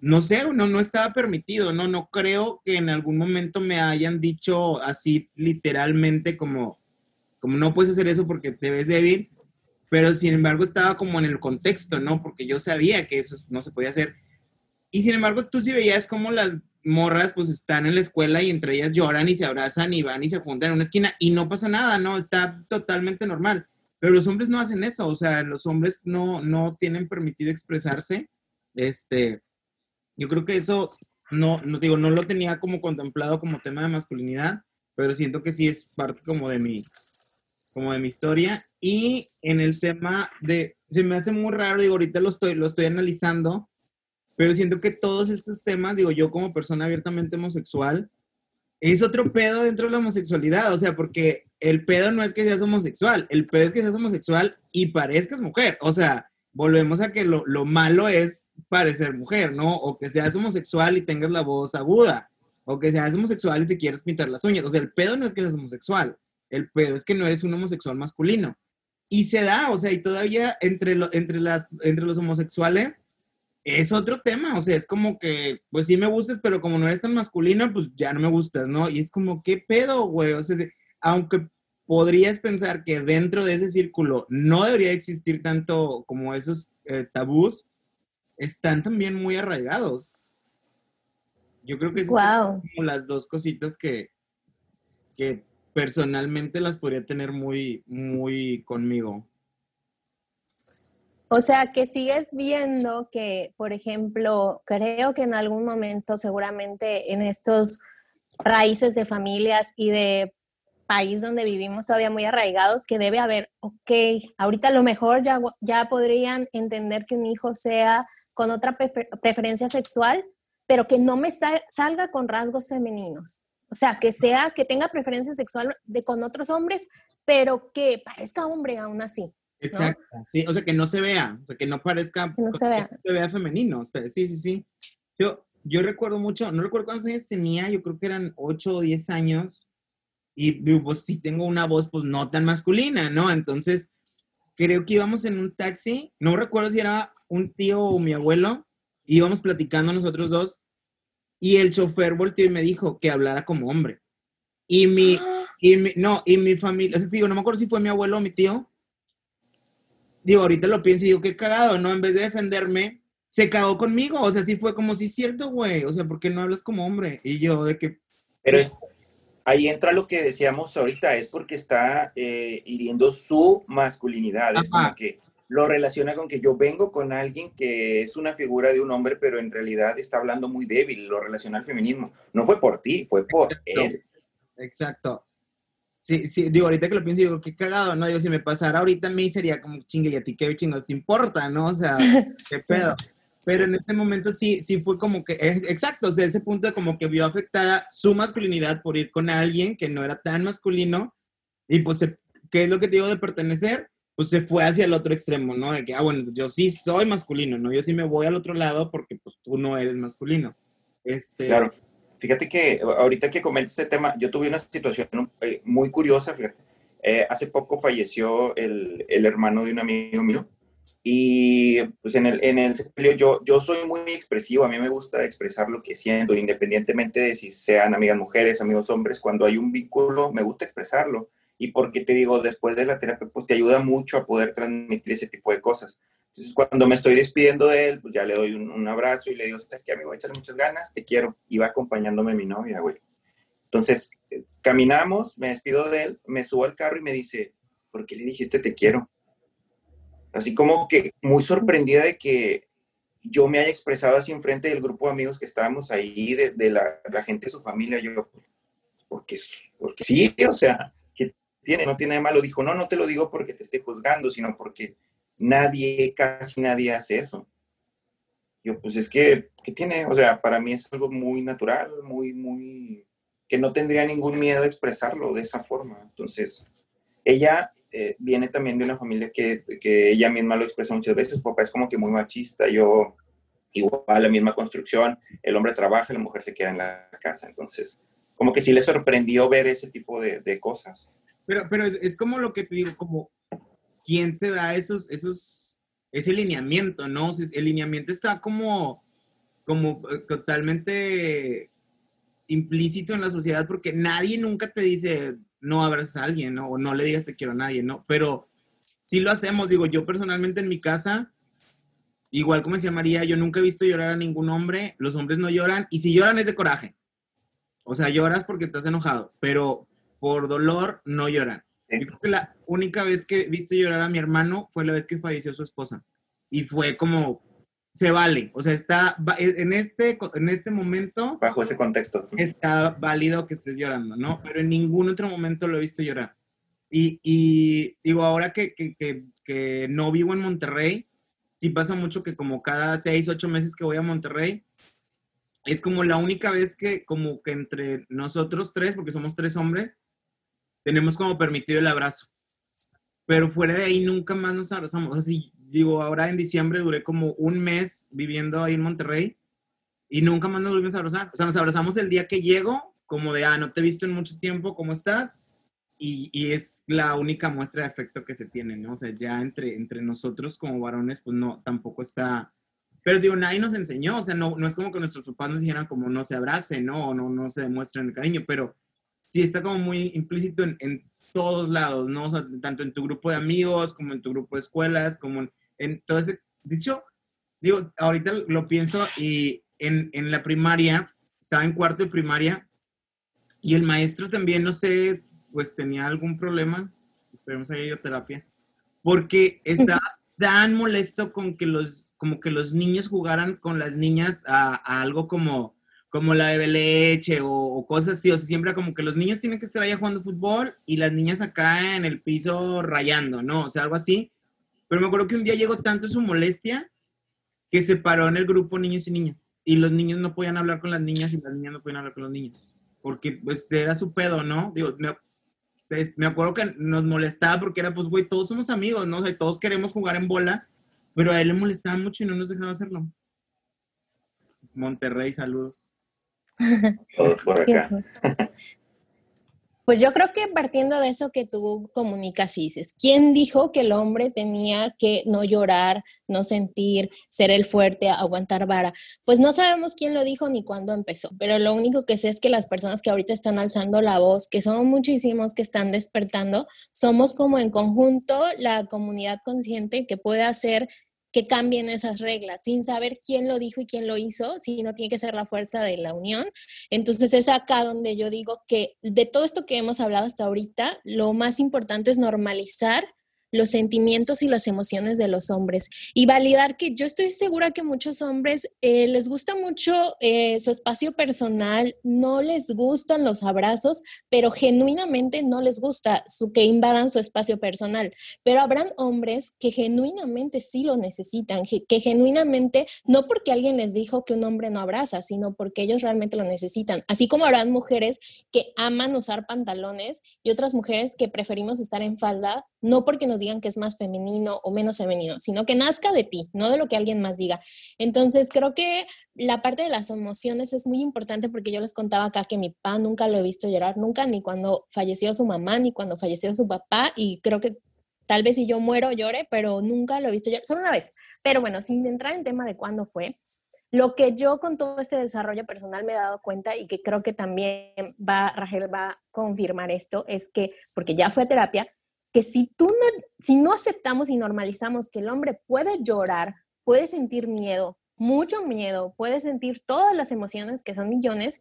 no sé, no, no estaba permitido, no, no creo que en algún momento me hayan dicho así literalmente como, como no puedes hacer eso porque te ves débil, pero sin embargo estaba como en el contexto, ¿no? Porque yo sabía que eso no se podía hacer. Y sin embargo tú sí veías como las morras pues están en la escuela y entre ellas lloran y se abrazan y van y se juntan en una esquina y no pasa nada, ¿no? Está totalmente normal. Pero los hombres no hacen eso, o sea, los hombres no, no tienen permitido expresarse, este, yo creo que eso no, no digo, no lo tenía como contemplado como tema de masculinidad, pero siento que sí es parte como de mi, como de mi historia. Y en el tema de, se me hace muy raro, digo, ahorita lo estoy, lo estoy analizando, pero siento que todos estos temas, digo, yo como persona abiertamente homosexual, es otro pedo dentro de la homosexualidad, o sea, porque el pedo no es que seas homosexual, el pedo es que seas homosexual y parezcas mujer, o sea, volvemos a que lo, lo malo es parecer mujer, ¿no? O que seas homosexual y tengas la voz aguda, o que seas homosexual y te quieras pintar las uñas. O sea, el pedo no es que seas homosexual, el pedo es que no eres un homosexual masculino. Y se da, o sea, y todavía entre, entre, las, entre los homosexuales es otro tema, o sea, es como que, pues sí me gustas, pero como no eres tan masculino, pues ya no me gustas, ¿no? Y es como, ¿qué pedo, güey? O sea, aunque podrías pensar que dentro de ese círculo no debería existir tanto como esos eh, tabús, están también muy arraigados. Yo creo que son como las dos cositas que, que personalmente las podría tener muy, muy conmigo. O sea, que sigues viendo que, por ejemplo, creo que en algún momento seguramente en estos raíces de familias y de país donde vivimos todavía muy arraigados, que debe haber, ok, ahorita a lo mejor ya, ya podrían entender que un hijo sea con otra preferencia sexual, pero que no me salga con rasgos femeninos. O sea, que sea, que tenga preferencia sexual de, con otros hombres, pero que parezca hombre aún así. Exacto, sí, o sea, que no se vea, o sea, que no parezca, que no se vea, se vea femenino, sí, sí, sí. Yo, yo recuerdo mucho, no recuerdo cuántos años tenía, yo creo que eran 8 o 10 años, y pues sí tengo una voz pues no tan masculina, ¿no? Entonces, creo que íbamos en un taxi, no recuerdo si era un tío o mi abuelo, íbamos platicando nosotros dos, y el chofer volteó y me dijo que hablara como hombre. Y mi, y mi no, y mi familia, o sea, digo, no me acuerdo si fue mi abuelo o mi tío, digo, ahorita lo pienso y digo, qué cagado, ¿no? En vez de defenderme, se cagó conmigo. O sea, sí fue como, sí es cierto, güey. O sea, ¿por qué no hablas como hombre? Y yo, de que. Pero es, ahí entra lo que decíamos ahorita, es porque está eh, hiriendo su masculinidad. Es como que lo relaciona con que yo vengo con alguien que es una figura de un hombre, pero en realidad está hablando muy débil, lo relaciona al feminismo. No fue por ti, fue por él. Exacto. Sí, sí, digo, ahorita que lo pienso, digo, qué cagado, ¿no? Digo, si me pasara ahorita a mí sería como, chingue, ¿y a ti qué chingos te importa, no? O sea, qué pedo. Pero en este momento sí, sí fue como que, exacto, o sea, ese punto de como que vio afectada su masculinidad por ir con alguien que no era tan masculino y pues, ¿qué es lo que te digo de pertenecer? Pues se fue hacia el otro extremo, ¿no? De que, ah, bueno, yo sí soy masculino, ¿no? Yo sí me voy al otro lado porque pues tú no eres masculino. Este... Claro. Fíjate que ahorita que comentas ese tema, yo tuve una situación eh, muy curiosa, fíjate. Eh, hace poco falleció el, el hermano de un amigo mío y pues en el, en el yo, yo soy muy expresivo, a mí me gusta expresar lo que siento, independientemente de si sean amigas mujeres, amigos hombres, cuando hay un vínculo, me gusta expresarlo. Y porque te digo, después de la terapia, pues te ayuda mucho a poder transmitir ese tipo de cosas. Entonces, cuando me estoy despidiendo de él, pues ya le doy un, abrazo y le digo, es que amigo, echarle muchas ganas, te quiero. Va acompañándome mi novia, güey. Entonces, eh, caminamos, me despido de él, me subo al carro y me dice, ¿por qué le dijiste te quiero? así como que muy sorprendida de que yo me haya expresado así enfrente del grupo de amigos que estábamos ahí, de, la, gente de su familia, yo, porque, porque sí, o sea, que tiene, no tiene de malo, dijo, no, no te lo digo porque te esté juzgando, sino porque nadie, casi nadie hace eso. Yo, pues es que, ¿qué tiene? O sea, para mí es algo muy natural, muy, muy, que no tendría ningún miedo de expresarlo de esa forma. Entonces, ella eh, viene también de una familia que, que, ella misma lo expresa muchas veces, su papá es como que muy machista, yo igual la misma construcción, el hombre trabaja, la mujer se queda en la casa, entonces como que sí le sorprendió ver ese tipo de, de cosas. Pero, pero es, es, como lo que te digo, como, ¿quién te da esos, esos, ese lineamiento, no? el lineamiento está como, como eh, totalmente implícito en la sociedad porque nadie nunca te dice, no abrazas a alguien, ¿no? O no le digas te quiero a nadie, ¿no? Pero sí lo hacemos, digo, yo personalmente en mi casa, igual como decía María, yo nunca he visto llorar a ningún hombre, los hombres no lloran, y si lloran es de coraje. O sea, lloras porque estás enojado, pero por dolor no lloran. Yo creo que la única vez que he visto llorar a mi hermano fue la vez que falleció su esposa. Y fue como, se vale. O sea, está en este, en este momento. Bajo ese contexto. Está válido que estés llorando, ¿no? Pero en ningún otro momento lo he visto llorar. Y, y digo, ahora que, que, que, no vivo en Monterrey, sí pasa mucho que como cada seis, ocho meses que voy a Monterrey, es como la única vez que como que entre nosotros tres, porque somos tres hombres, tenemos como permitido el abrazo. Pero fuera de ahí nunca más nos abrazamos. Así, digo, ahora en diciembre duré como un mes viviendo ahí en Monterrey y nunca más nos volvimos a abrazar. O sea, nos abrazamos el día que llego, como de, ah, no te he visto en mucho tiempo, ¿cómo estás? Y, y, es la única muestra de afecto que se tiene, ¿no? O sea, ya entre, entre nosotros como varones, pues no, tampoco está... Pero digo, nadie nos enseñó, o sea, no, no es como que nuestros papás nos dijeran como no se abracen, ¿no? O no, no se demuestren el cariño, pero sí está como muy implícito en, en todos lados, ¿no? O sea, tanto en tu grupo de amigos, como en tu grupo de escuelas, como en, entonces, dicho, digo, ahorita lo pienso y en, en la primaria, estaba en cuarto de primaria y el maestro también, no sé, pues tenía algún problema, esperemos haya ido terapia, porque estaba tan molesto con que los, como que los niños jugaran con las niñas a, algo como, como la de leche o, o, cosas así, o sea, siempre como que los niños tienen que estar allá jugando fútbol y las niñas acá en el piso rayando, ¿no? O sea, algo así. Pero me acuerdo que un día llegó tanto su molestia que se paró en el grupo niños y niñas. Y los niños no podían hablar con las niñas y las niñas no podían hablar con los niños. Porque pues era su pedo, ¿no? Digo, me, pues, me acuerdo que nos molestaba porque era, pues, güey, todos somos amigos, ¿no? O sea, todos queremos jugar en bola, pero a él le molestaba mucho y no nos dejaba hacerlo. Monterrey, saludos. Todos por acá. Pues yo creo que partiendo de eso que tú comunicas y dices, ¿quién dijo que el hombre tenía que no llorar, no sentir, ser el fuerte, aguantar vara? Pues no sabemos quién lo dijo ni cuándo empezó, pero lo único que sé es que las personas que ahorita están alzando la voz, que son muchísimos que están despertando, somos como en conjunto la comunidad consciente que puede hacer que cambien esas reglas, sin saber quién lo dijo y quién lo hizo, si no tiene que ser la fuerza de la unión. Entonces es acá donde yo digo que de todo esto que hemos hablado hasta ahorita, lo más importante es normalizar los sentimientos y las emociones de los hombres y validar que yo estoy segura que muchos hombres eh, les gusta mucho eh, su espacio personal, no les gustan los abrazos, pero genuinamente no les gusta su, que invadan su espacio personal. Pero habrán hombres que genuinamente sí lo necesitan, que, que genuinamente, no porque alguien les dijo que un hombre no abraza, sino porque ellos realmente lo necesitan. Así como habrán mujeres que aman usar pantalones y otras mujeres que preferimos estar en falda, no porque nos digan que es más femenino o menos femenino, sino que nazca de ti, no de lo que alguien más diga. Entonces, creo que la parte de las emociones es muy importante porque yo les contaba acá que mi papá nunca lo he visto llorar, nunca, ni cuando falleció su mamá, ni cuando falleció su papá, y creo que tal vez si yo muero llore, pero nunca lo he visto llorar, solo una vez. Pero bueno, sin entrar en tema de cuándo fue, lo que yo con todo este desarrollo personal me he dado cuenta y que creo que también va, Rachel va a confirmar esto, es que, porque ya fue terapia, que si tú no, si no aceptamos y normalizamos que el hombre puede llorar, puede sentir miedo, mucho miedo, puede sentir todas las emociones, que son millones,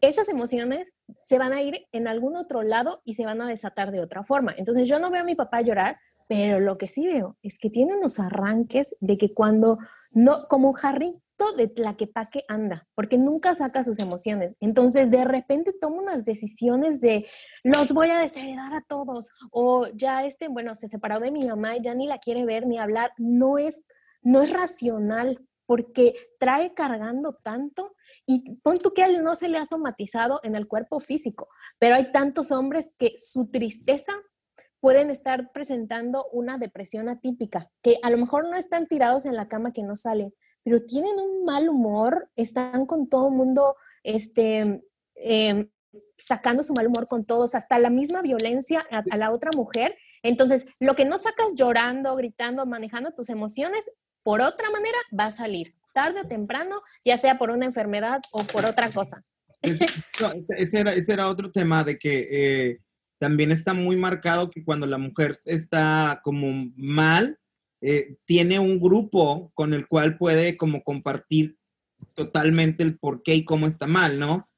esas emociones se van a ir en algún otro lado y se van a desatar de otra forma. Entonces yo no veo a mi papá llorar, pero lo que sí veo es que tiene unos arranques de que cuando no, como Harry, de la que que anda, porque nunca saca sus emociones. Entonces, de repente toma unas decisiones de los voy a desheredar a todos, o ya este, bueno, se separó de mi mamá y ya ni la quiere ver ni hablar. No es, no es racional, porque trae cargando tanto y pon tú que no se le ha somatizado en el cuerpo físico, pero hay tantos hombres que su tristeza pueden estar presentando una depresión atípica, que a lo mejor no están tirados en la cama que no salen, pero tienen un mal humor, están con todo el mundo, este, em, sacando su mal humor con todos, hasta la misma violencia a, la otra mujer. Entonces, lo que no sacas llorando, gritando, manejando tus emociones, por otra manera va a salir, tarde o temprano, ya sea por una enfermedad o por otra cosa. ese, era, ese, era, otro tema de que eh, también está muy marcado que cuando la mujer está como mal, eh, tiene un grupo con el cual puede como compartir totalmente el por qué y cómo está mal, ¿no?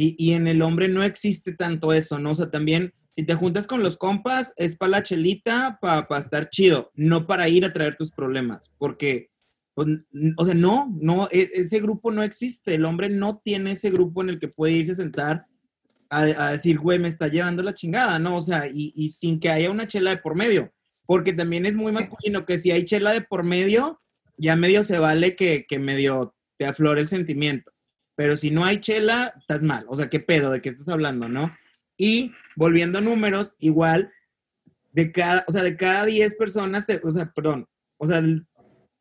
Y, en el hombre no existe tanto eso, ¿no? O sea, también si te juntas con los compas, es para la chelita, para estar chido, no para ir a traer tus problemas, porque, pues, o sea, no, no, e, ese grupo no existe, el hombre no tiene ese grupo en el que puede irse a sentar a, decir, güey, me está llevando la chingada, ¿no? O sea, y, y sin que haya una chela de por medio porque también es muy masculino que si hay chela de por medio, ya medio se vale que, medio te aflore el sentimiento. Pero si no hay chela, estás mal. O sea, ¿qué pedo? ¿De qué estás hablando, no? Y volviendo a números, igual, de cada, o sea, de cada 10 personas, o sea, perdón, o sea,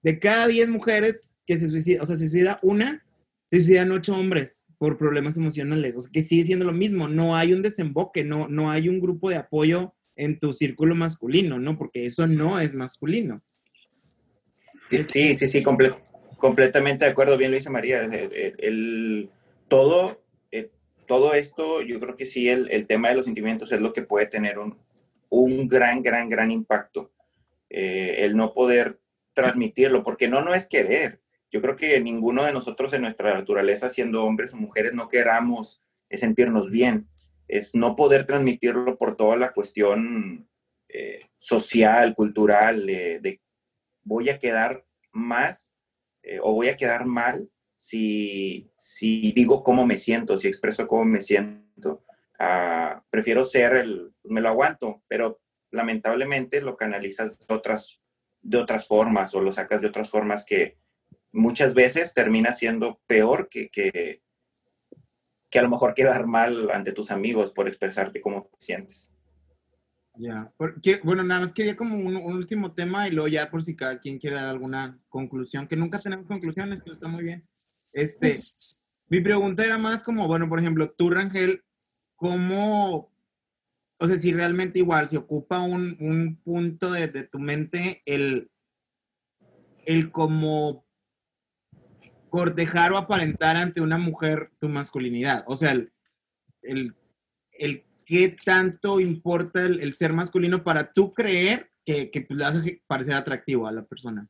de cada 10 mujeres que se suicida, o sea, se suicida una, se suicidan 8 hombres por problemas emocionales. O sea, que sigue siendo lo mismo. No hay un desemboque, no, no hay un grupo de apoyo en tu círculo masculino, ¿no? Porque eso no es masculino. Sí, sí, sí, completamente de acuerdo, bien lo dice María. El, todo, eh, todo esto, yo creo que sí, el, tema de los sentimientos es lo que puede tener un, un gran, gran, gran impacto. Eh, el no poder transmitirlo, porque no, no es querer. Yo creo que ninguno de nosotros en nuestra naturaleza, siendo hombres o mujeres, no queramos sentirnos bien es no poder transmitirlo por toda la cuestión eh, social, cultural, de voy a quedar más eh, o voy a quedar mal si, si digo cómo me siento, si expreso cómo me siento. Ah, prefiero ser el, me lo aguanto, pero lamentablemente lo canalizas de otras, formas o lo sacas de otras formas que muchas veces termina siendo peor que, que a lo mejor quedar mal ante tus amigos por expresarte cómo te sientes. Ya, bueno, nada más quería como un, último tema y luego ya por si cada quien quiere dar alguna conclusión, que nunca tenemos conclusiones, pero está muy bien. Este, mi pregunta era más como, bueno, por ejemplo, tú, Rangel, ¿cómo, o sea, si realmente igual, si ocupa un, un punto de, de, tu mente el, el como cortejar o aparentar ante una mujer tu masculinidad. O sea, el, el, qué tanto importa el, ser masculino para tú creer que, que le hace parecer atractivo a la persona.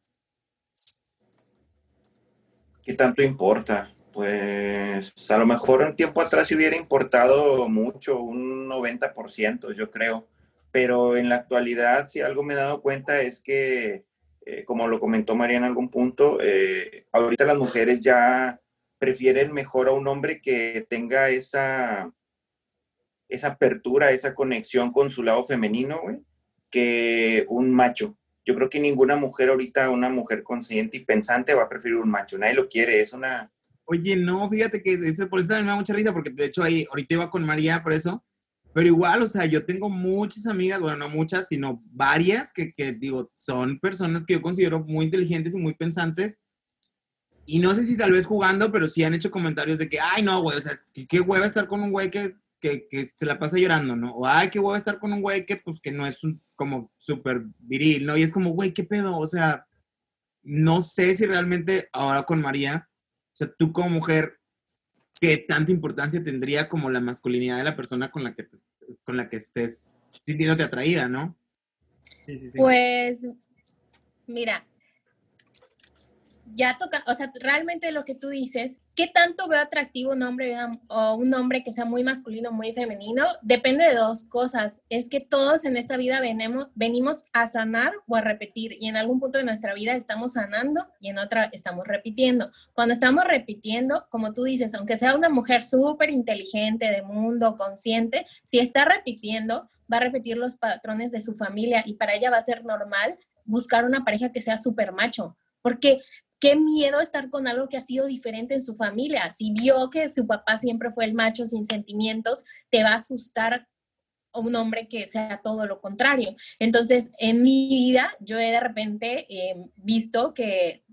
¿Qué tanto importa? Pues a lo mejor un tiempo atrás hubiera importado mucho, un 90%, yo creo. Pero en la actualidad, si algo me he dado cuenta es que eh, como lo comentó María en algún punto, eh, ahorita las mujeres ya prefieren mejor a un hombre que tenga esa, esa apertura, esa conexión con su lado femenino, güey, que un macho. Yo creo que ninguna mujer ahorita, una mujer consciente y pensante va a preferir un macho. Nadie lo quiere, es una... Oye, no, fíjate que por eso también me da mucha risa, porque de hecho ahí, ahorita iba con María por eso, pero igual, o sea, yo tengo muchas amigas, bueno, no muchas, sino varias que, que, digo, son personas que yo considero muy inteligentes y muy pensantes. Y no sé si tal vez jugando, pero sí han hecho comentarios de que, ay, no, güey, o sea, qué, hueva estar con un güey que, que, que, se la pasa llorando, ¿no? O, ay, qué hueva estar con un güey que, pues, que no es un, como súper viril, ¿no? Y es como, güey, qué pedo, o sea, no sé si realmente ahora con María, o sea, tú como mujer, qué tanta importancia tendría como la masculinidad de la persona con la que, con la que estés sintiéndote atraída, ¿no? Sí, sí, sí. Pues, mira, ya toca, o sea, realmente lo que tú dices, ¿qué tanto veo atractivo un hombre o un hombre que sea muy masculino, muy femenino? Depende de dos cosas. Es que todos en esta vida venimos, venimos a sanar o a repetir y en algún punto de nuestra vida estamos sanando y en otra estamos repitiendo. Cuando estamos repitiendo, como tú dices, aunque sea una mujer súper inteligente, de mundo, consciente, si está repitiendo, va a repetir los patrones de su familia y para ella va a ser normal buscar una pareja que sea súper macho. Porque qué miedo estar con algo que ha sido diferente en su familia. Si vio que su papá siempre fue el macho sin sentimientos, te va a asustar un hombre que sea todo lo contrario. Entonces, en mi vida, yo he de repente eh, visto que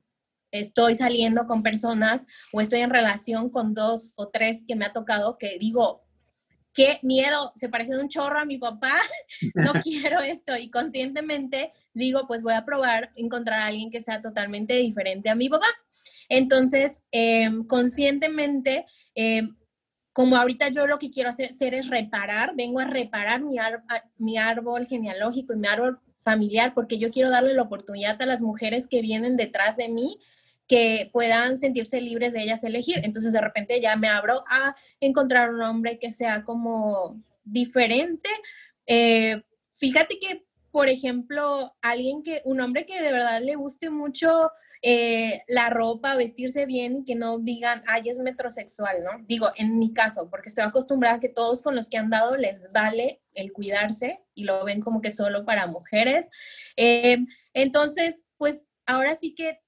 estoy saliendo con personas o estoy en relación con dos o tres que me ha tocado que digo, qué miedo, se parece un chorro a mi papá, no quiero esto. Y conscientemente digo, pues voy a probar encontrar a alguien que sea totalmente diferente a mi papá. Entonces, em, conscientemente, em, como ahorita yo lo que quiero hacer, es reparar, vengo a reparar mi árbol genealógico y mi árbol familiar, porque yo quiero darle la oportunidad a las mujeres que vienen detrás de mí que puedan sentirse libres de ellas elegir. Entonces de repente ya me abro a encontrar un hombre que sea como diferente. Eh, fíjate que, por ejemplo, alguien que, un hombre que de verdad le guste mucho eh, la ropa, vestirse bien y que no digan, ay, es metrosexual, ¿no? Digo, en mi caso, porque estoy acostumbrada a que todos con los que han dado les vale el cuidarse y lo ven como que solo para mujeres. Eh, entonces, pues ahora sí que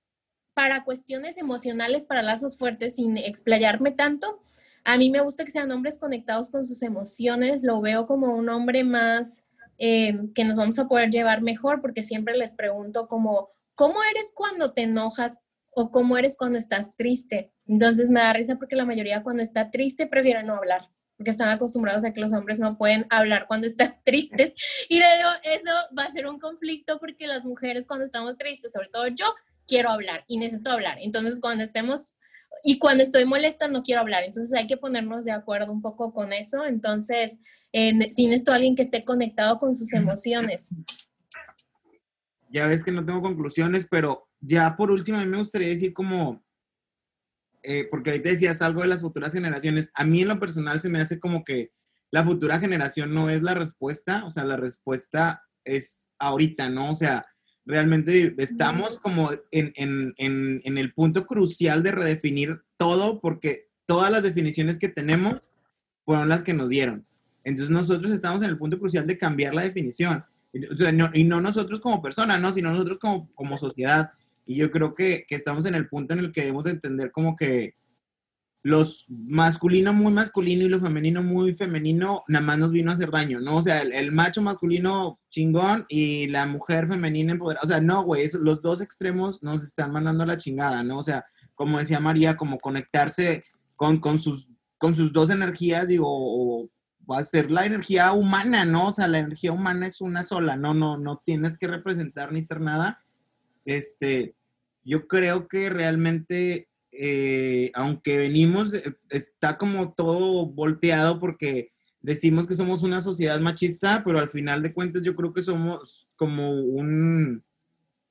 para cuestiones emocionales, para lazos fuertes, sin explayarme tanto. A mí me gusta que sean hombres conectados con sus emociones, lo veo como un hombre más eh, que nos vamos a poder llevar mejor, porque siempre les pregunto como, ¿cómo eres cuando te enojas o cómo eres cuando estás triste? Entonces me da risa porque la mayoría cuando está triste prefiere no hablar, porque están acostumbrados a que los hombres no pueden hablar cuando están tristes. Y le digo, eso va a ser un conflicto porque las mujeres cuando estamos tristes, sobre todo yo, quiero hablar y necesito hablar. Entonces, cuando estemos y cuando estoy molesta no quiero hablar. Entonces hay que ponernos de acuerdo un poco con eso. Entonces, en, si necesito alguien que esté conectado con sus emociones. Ya ves que no tengo conclusiones, pero ya por último a mí me gustaría decir como, eh, porque ahorita decías algo de las futuras generaciones, a mí en lo personal se me hace como que la futura generación no es la respuesta, o sea, la respuesta es ahorita, ¿no? O sea, Realmente estamos como en, en, en, en, el punto crucial de redefinir todo porque todas las definiciones que tenemos fueron las que nos dieron. Entonces nosotros estamos en el punto crucial de cambiar la definición. y no nosotros como personas, ¿no? sino nosotros como, como sociedad. Y yo creo que, que, estamos en el punto en el que debemos entender como que los masculino muy masculino y lo femenino muy femenino, nada más nos vino a hacer daño, ¿no? O sea, el, macho masculino chingón y la mujer femenina empoderada. O sea, no, güey, los dos extremos nos están mandando a la chingada, ¿no? O sea, como decía María, como conectarse con, con, sus, con sus dos energías, digo, o va la energía humana, ¿no? O sea, la energía humana es una sola, no, no, no tienes que representar ni ser nada. Este, yo creo que realmente, eh, aunque venimos, eh, está como todo volteado porque decimos que somos una sociedad machista, pero al final de cuentas yo creo que somos como un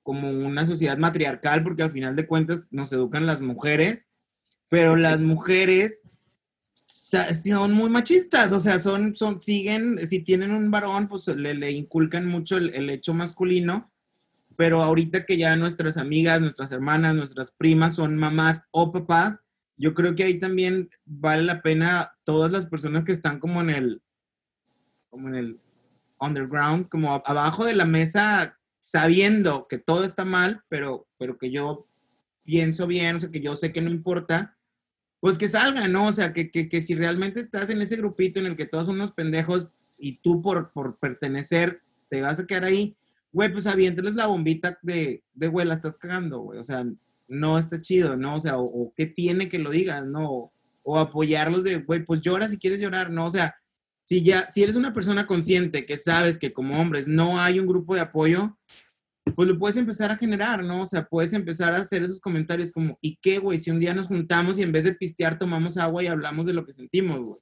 como una sociedad matriarcal, porque al final de cuentas nos educan las mujeres, pero las mujeres son muy machistas, o sea, son, son, siguen, si tienen un varón, pues le, le inculcan mucho el, el, hecho masculino, pero ahorita que ya nuestras amigas, nuestras hermanas, nuestras primas son mamás o papás, yo creo que ahí también vale la pena todas las personas que están como en el, como en el underground, como abajo de la mesa, sabiendo que todo está mal, pero, pero que yo pienso bien, o sea, que yo sé que no importa, pues que salga, ¿no? O sea, que, que, que si realmente estás en ese grupito en el que todos son unos pendejos y tú por, por pertenecer te vas a quedar ahí, güey, pues aviéntales la bombita de, de güey, la estás cagando, güey, o sea, no está chido, ¿no? O sea, o, o qué tiene que lo digas, ¿no? O, o apoyarlos de, güey, pues llora si quieres llorar, ¿no? O sea, si ya, si eres una persona consciente que sabes que como hombres no hay un grupo de apoyo, pues lo puedes empezar a generar, ¿no? O sea, puedes empezar a hacer esos comentarios como, ¿y qué, güey? Si un día nos juntamos y en vez de pistear tomamos agua y hablamos de lo que sentimos, güey.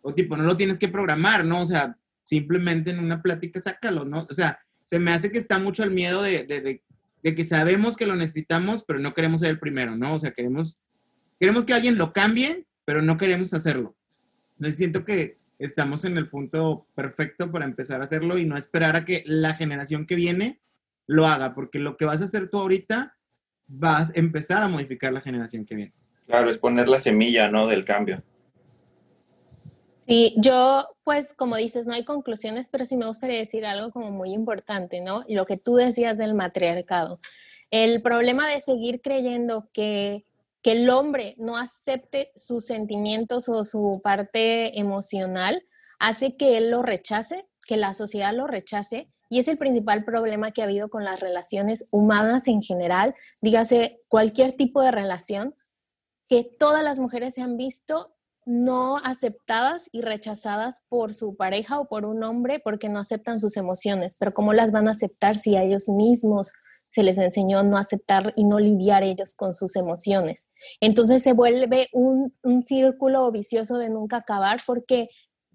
O tipo, no lo tienes que programar, ¿no? O sea, simplemente en una plática sácalo, ¿no? O sea, se me hace que está mucho el miedo de, de, de, que sabemos que lo necesitamos, pero no queremos ser el primero, ¿no? O sea, queremos, queremos que alguien lo cambie, pero no queremos hacerlo. Entonces siento que estamos en el punto perfecto para empezar a hacerlo y no esperar a que la generación que viene lo haga, porque lo que vas a hacer tú ahorita vas a empezar a modificar la generación que viene. Claro, es poner la semilla, ¿no? Del cambio. Sí, yo, pues, como dices, no hay conclusiones, pero sí me gustaría decir algo como muy importante, ¿no? Lo que tú decías del matriarcado. El problema de seguir creyendo que, que el hombre no acepte sus sentimientos o su parte emocional hace que él lo rechace, que la sociedad lo rechace y es el principal problema que ha habido con las relaciones humanas en general, dígase cualquier tipo de relación, que todas las mujeres se han visto no aceptadas y rechazadas por su pareja o por un hombre porque no aceptan sus emociones. Pero ¿cómo las van a aceptar si a ellos mismos se les enseñó no aceptar y no lidiar ellos con sus emociones? Entonces se vuelve un, un círculo vicioso de nunca acabar porque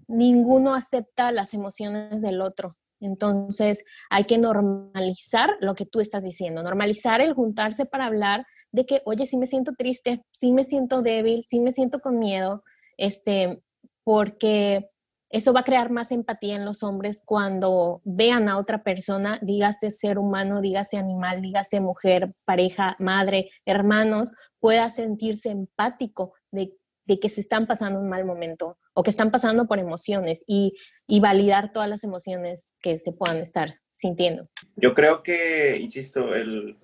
ninguno acepta las emociones del otro. Entonces, hay que normalizar lo que tú estás diciendo, normalizar el juntarse para hablar de que, oye, sí me siento triste, sí me siento débil, sí me siento con miedo, este, porque eso va a crear más empatía en los hombres cuando vean a otra persona, dígase ser humano, dígase animal, dígase mujer, pareja, madre, hermanos, pueda sentirse empático de, que se están pasando un mal momento o que están pasando por emociones y, y validar todas las emociones que se puedan estar sintiendo. Yo creo que, insisto, el,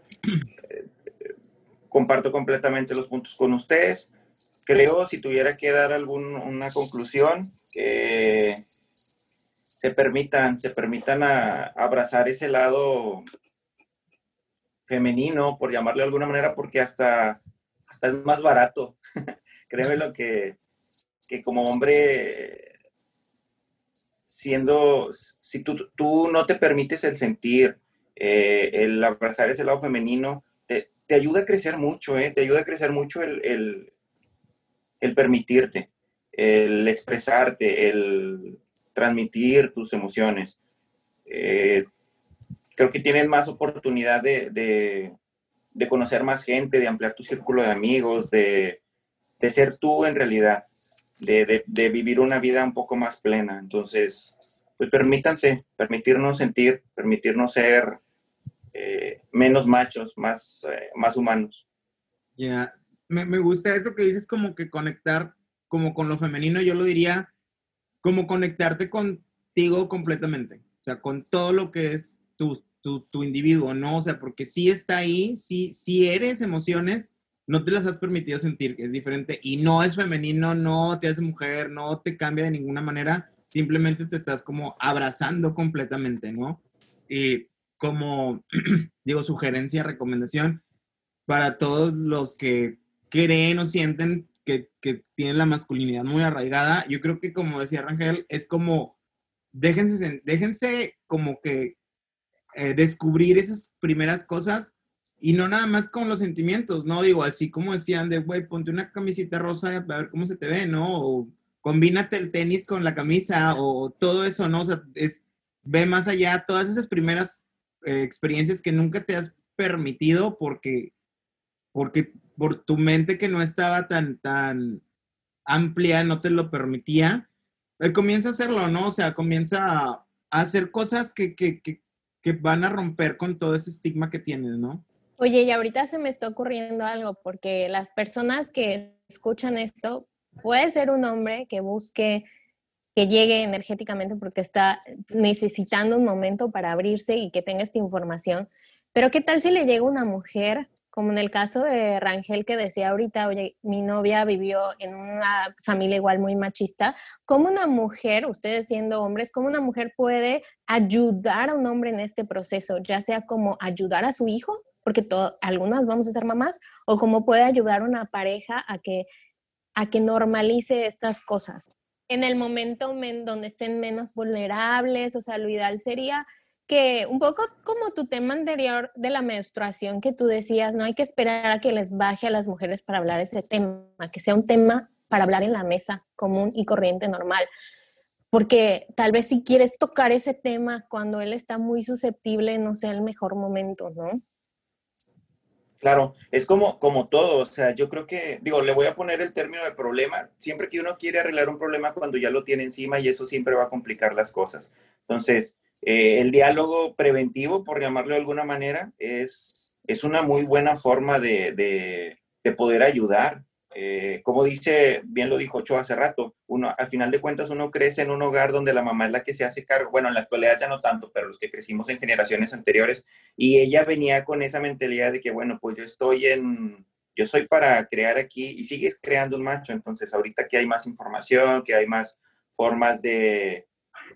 eh, comparto completamente los puntos con ustedes. Creo, si tuviera que dar alguna conclusión, que se permitan, se permitan a, abrazar ese lado femenino, por llamarle de alguna manera, porque hasta, hasta es más barato. Créeme lo que, que como hombre, siendo, si tú, tú no te permites el sentir, eh, el abrazar ese lado femenino, te, te, ayuda a crecer mucho, ¿eh? te ayuda a crecer mucho el, el, el permitirte, el expresarte, el transmitir tus emociones. Eh, creo que tienes más oportunidad de, de, de, conocer más gente, de ampliar tu círculo de amigos, de, de ser tú en realidad de, de, vivir una vida un poco más plena. Entonces, pues permítanse, permitirnos sentir, permitirnos ser eh, menos machos, más, eh, más humanos. Ya. Me, me, gusta eso que dices como que conectar como con lo femenino, yo lo diría como conectarte contigo completamente, o sea, con todo lo que es tu, tu, tu individuo, ¿no? O sea, porque sí está ahí, sí, sí eres emociones, no te las has permitido sentir, que es diferente y no es femenino, no te hace mujer, no te cambia de ninguna manera, simplemente te estás como abrazando completamente, ¿no? Y como, digo, sugerencia, recomendación para todos los que creen o sienten que, que tienen la masculinidad muy arraigada. Yo creo que, como decía Rangel, es como, déjense, déjense como que eh, descubrir esas primeras cosas y no nada más con los sentimientos, ¿no? Digo, así como decían de, güey, ponte una camisita rosa a ver cómo se te ve, ¿no? O combínate el tenis con la camisa o todo eso, ¿no? O sea, es, ve más allá todas esas primeras eh, experiencias que nunca te has permitido porque, porque por tu mente que no estaba tan, tan amplia, no te lo permitía, eh, comienza a hacerlo, ¿no? O sea, comienza a, hacer cosas que, que, que, que, van a romper con todo ese estigma que tienes, ¿no? Oye, y ahorita se me está ocurriendo algo, porque las personas que escuchan esto, puede ser un hombre que busque que llegue energéticamente porque está necesitando un momento para abrirse y que tenga esta información. Pero ¿qué tal si le llega una mujer como en el caso de Rangel que decía ahorita, oye, mi novia vivió en una familia igual muy machista, ¿cómo una mujer, ustedes siendo hombres, cómo una mujer puede ayudar a un hombre en este proceso, ya sea como ayudar a su hijo, porque algunas vamos a ser mamás, o cómo puede ayudar a una pareja a que, a que normalice estas cosas? En el momento en donde estén menos vulnerables, o sea, lo ideal sería que un poco como tu tema anterior de la menstruación que tú decías, no hay que esperar a que les baje a las mujeres para hablar ese tema, que sea un tema para hablar en la mesa común y corriente normal. Porque tal vez si quieres tocar ese tema cuando él está muy susceptible, no sea el mejor momento, ¿no? Claro, es como, como todo, o sea, yo creo que, digo, le voy a poner el término de problema, siempre que uno quiere arreglar un problema cuando ya lo tiene encima y eso siempre va a complicar las cosas. Entonces, eh, el diálogo preventivo, por llamarlo de alguna manera, es, es una muy buena forma de, de, poder ayudar. Eh, como dice, bien lo dijo Cho hace rato, uno, al final de cuentas uno crece en un hogar donde la mamá es la que se hace cargo, bueno, en la actualidad ya no tanto, pero los que crecimos en generaciones anteriores, y ella venía con esa mentalidad de que, bueno, pues yo estoy en, yo soy para crear aquí y sigues creando un macho, entonces ahorita que hay más información, que hay más formas de,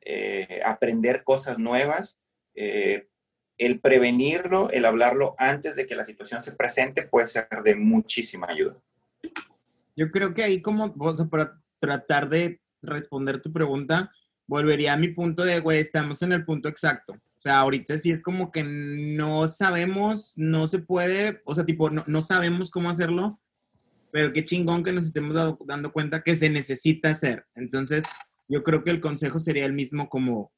eh, aprender cosas nuevas, eh, el prevenirlo, el hablarlo antes de que la situación se presente puede ser de muchísima ayuda. Yo creo que ahí como, o para tratar de responder tu pregunta, volvería a mi punto de, güey, estamos en el punto exacto. O sea, ahorita sí es como que no sabemos, no se puede, o sea, tipo, no, no sabemos cómo hacerlo, pero qué chingón que nos estemos dando cuenta que se necesita hacer. Entonces, yo creo que el consejo sería el mismo como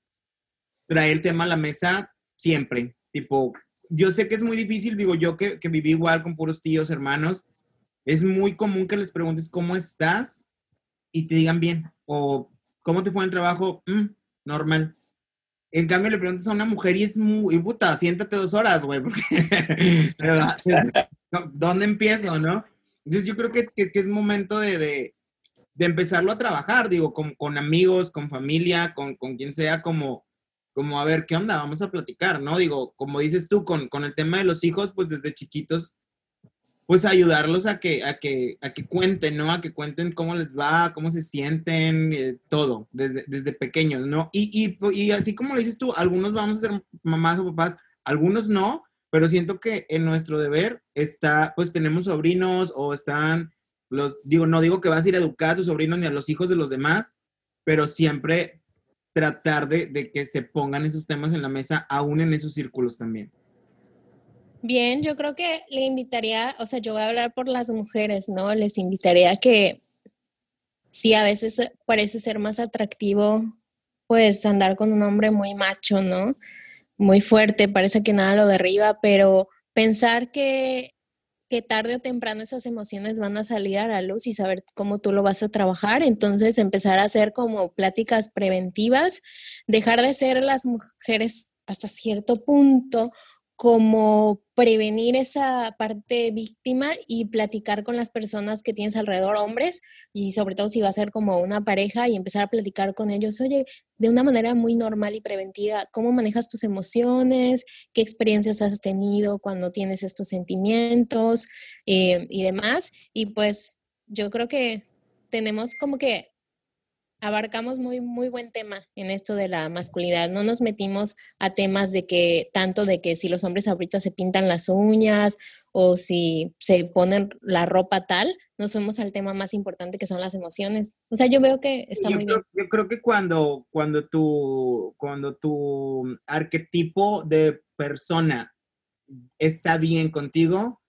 traer el tema a la mesa siempre. Tipo, yo sé que es muy difícil, digo yo que, que viví igual con puros tíos, hermanos, es muy común que les preguntes cómo estás y te digan bien. O cómo te fue en el trabajo, mm, normal. En cambio, le preguntas a una mujer y es muy, puta, siéntate dos horas, güey, porque, ¿dónde empiezo, no? Entonces yo creo que, que, es momento de, de empezarlo a trabajar, digo, con, con amigos, con familia, con, con, quien sea, como, como a ver qué onda, vamos a platicar, ¿no? Digo, como dices tú, con, con el tema de los hijos, pues desde chiquitos, pues ayudarlos a que, a que, a que cuenten, ¿no? A que cuenten cómo les va, cómo se sienten, eh, todo, desde, desde pequeños, ¿no? Y, y, y así como lo dices tú, algunos vamos a ser mamás o papás, algunos no, pero siento que en nuestro deber está, pues tenemos sobrinos o están digo, no digo que vas a ir a educar a tus sobrinos ni a los hijos de los demás, pero siempre tratar de, que se pongan esos temas en la mesa, aún en esos círculos también. Bien, yo creo que le invitaría, o sea, yo voy a hablar por las mujeres, ¿no? Les invitaría que sí, a veces parece ser más atractivo, pues andar con un hombre muy macho, ¿no? Muy fuerte, parece que nada lo derriba, pero pensar que que tarde o temprano esas emociones van a salir a la luz y saber cómo tú lo vas a trabajar. Entonces, empezar a hacer como pláticas preventivas, dejar de ser las mujeres hasta cierto punto como prevenir esa parte víctima y platicar con las personas que tienes alrededor, hombres, y sobre todo si va a ser como una pareja y empezar a platicar con ellos, oye, de una manera muy normal y preventiva, ¿cómo manejas tus emociones? ¿Qué experiencias has tenido cuando tienes estos sentimientos eh, y demás? Y pues yo creo que tenemos como que abarcamos muy, muy buen tema en esto de la masculinidad. No nos metimos a temas de que, tanto de que si los hombres ahorita se pintan las uñas o si se ponen la ropa tal, nos fuimos al tema más importante que son las emociones. O sea, yo veo que está muy bien. Yo creo que cuando, cuando, tu, cuando tu arquetipo de persona está bien contigo,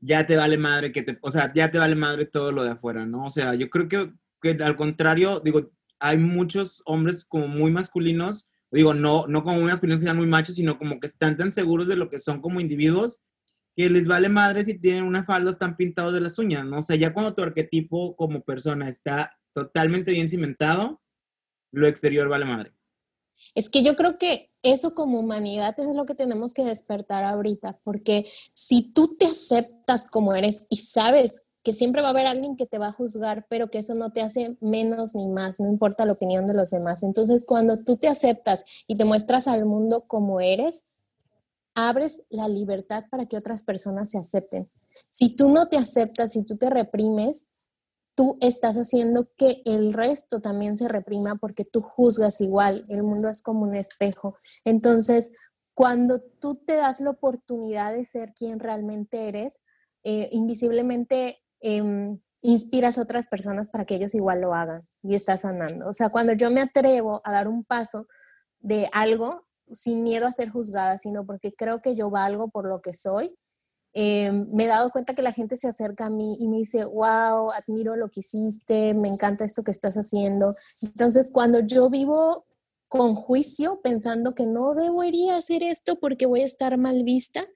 ya te vale madre que te, o sea, ya te vale madre todo lo de afuera, ¿no? O sea, yo creo que, que al contrario, digo, hay muchos hombres como muy masculinos, digo, no, no como muy masculinos que sean muy machos, sino como que están tan seguros de lo que son como individuos que les vale madre si tienen una falda o están pintados de las uñas, ¿no? O sea, ya cuando tu arquetipo como persona está totalmente bien cimentado, lo exterior vale madre. Es que yo creo que eso como humanidad es lo que tenemos que despertar ahorita, porque si tú te aceptas como eres y sabes que siempre va a haber alguien que te va a juzgar, pero que eso no te hace menos ni más, no importa la opinión de los demás. Entonces, cuando tú te aceptas y te muestras al mundo como eres, abres la libertad para que otras personas se acepten. Si tú no te aceptas, si tú te reprimes, tú estás haciendo que el resto también se reprima porque tú juzgas igual. El mundo es como un espejo. Entonces, cuando tú te das la oportunidad de ser quien realmente eres, eh, invisiblemente em, inspiras a otras personas para que ellos igual lo hagan y estás sanando. O sea, cuando yo me atrevo a dar un paso de algo, sin miedo a ser juzgada, sino porque creo que yo valgo por lo que soy. Eh, me he dado cuenta que la gente se acerca a mí y me dice, wow, admiro lo que hiciste, me encanta esto que estás haciendo. Entonces, cuando yo vivo con juicio, pensando que no debería hacer esto porque voy a estar mal vista,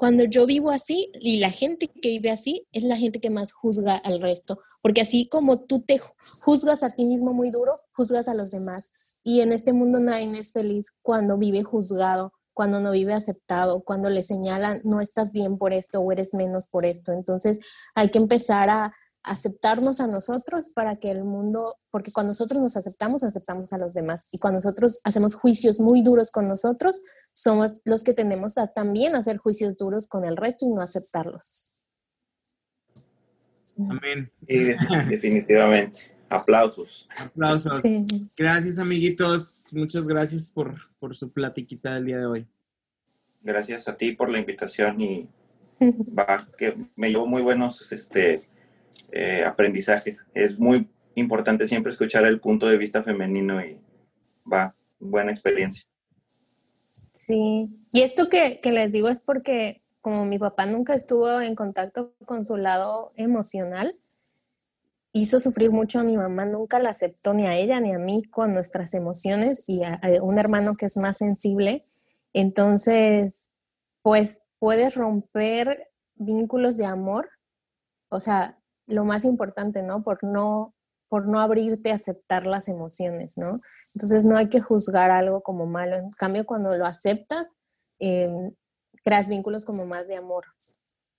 cuando yo vivo así y la gente que vive así es la gente que más juzga al resto, porque así como tú te juzgas a ti mismo muy duro, juzgas a los demás. Y en este mundo nadie es feliz cuando vive juzgado, cuando no vive aceptado, cuando le señalan no estás bien por esto o eres menos por esto. Entonces hay que empezar a aceptarnos a nosotros para que el mundo, porque cuando nosotros nos aceptamos, aceptamos a los demás. Y cuando nosotros hacemos juicios muy duros con nosotros, somos los que tenemos a también hacer juicios duros con el resto y no aceptarlos. Amén. definitivamente. Aplausos. Aplausos. Gracias, amiguitos. Muchas gracias por, por su platiquita del día de hoy. Gracias a ti por la invitación y va, que me llevo muy buenos este, eh, aprendizajes. Es muy importante siempre escuchar el punto de vista femenino y va, buena experiencia. Sí, y esto que, que les digo es porque como mi papá nunca estuvo en contacto con su lado emocional, hizo sufrir mucho a mi mamá, nunca la aceptó ni a ella ni a mí con nuestras emociones y a, un hermano que es más sensible. Entonces, pues puedes romper vínculos de amor, o sea, lo más importante, ¿no? Por no por no abrirte a aceptar las emociones, ¿no? Entonces no hay que juzgar algo como malo. En cambio, cuando lo aceptas, em, creas vínculos como más de amor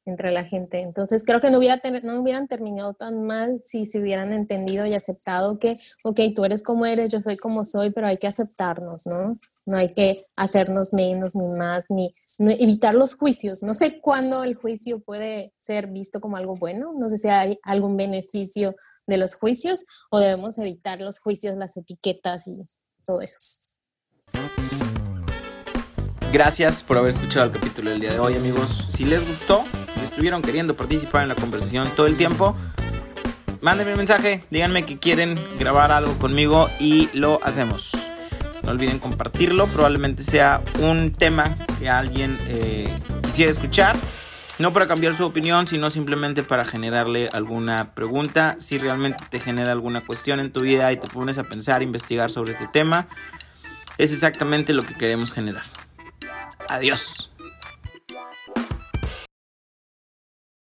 entre la gente. Entonces creo que no, hubiera no hubieran terminado tan mal si se hubieran entendido y aceptado que, ok, tú eres como eres, yo soy como soy, pero hay que aceptarnos, ¿no? No hay que hacernos menos ni más, ni evitar los juicios. No sé cuándo el juicio puede ser visto como algo bueno, no sé si hay algún beneficio de los juicios o debemos evitar los juicios, las etiquetas y todo eso. Gracias por haber escuchado el capítulo del día de hoy, amigos. Si les gustó estuvieron queriendo participar en la conversación todo el tiempo, mándenme un mensaje, díganme que quieren grabar algo conmigo y lo hacemos. No olviden compartirlo, probablemente sea un tema que alguien eh, quisiera escuchar. No para cambiar su opinión, sino simplemente para generarle alguna pregunta. Si realmente te genera alguna cuestión en tu vida y te pones a pensar, investigar sobre este tema, es exactamente lo que queremos generar. Adiós.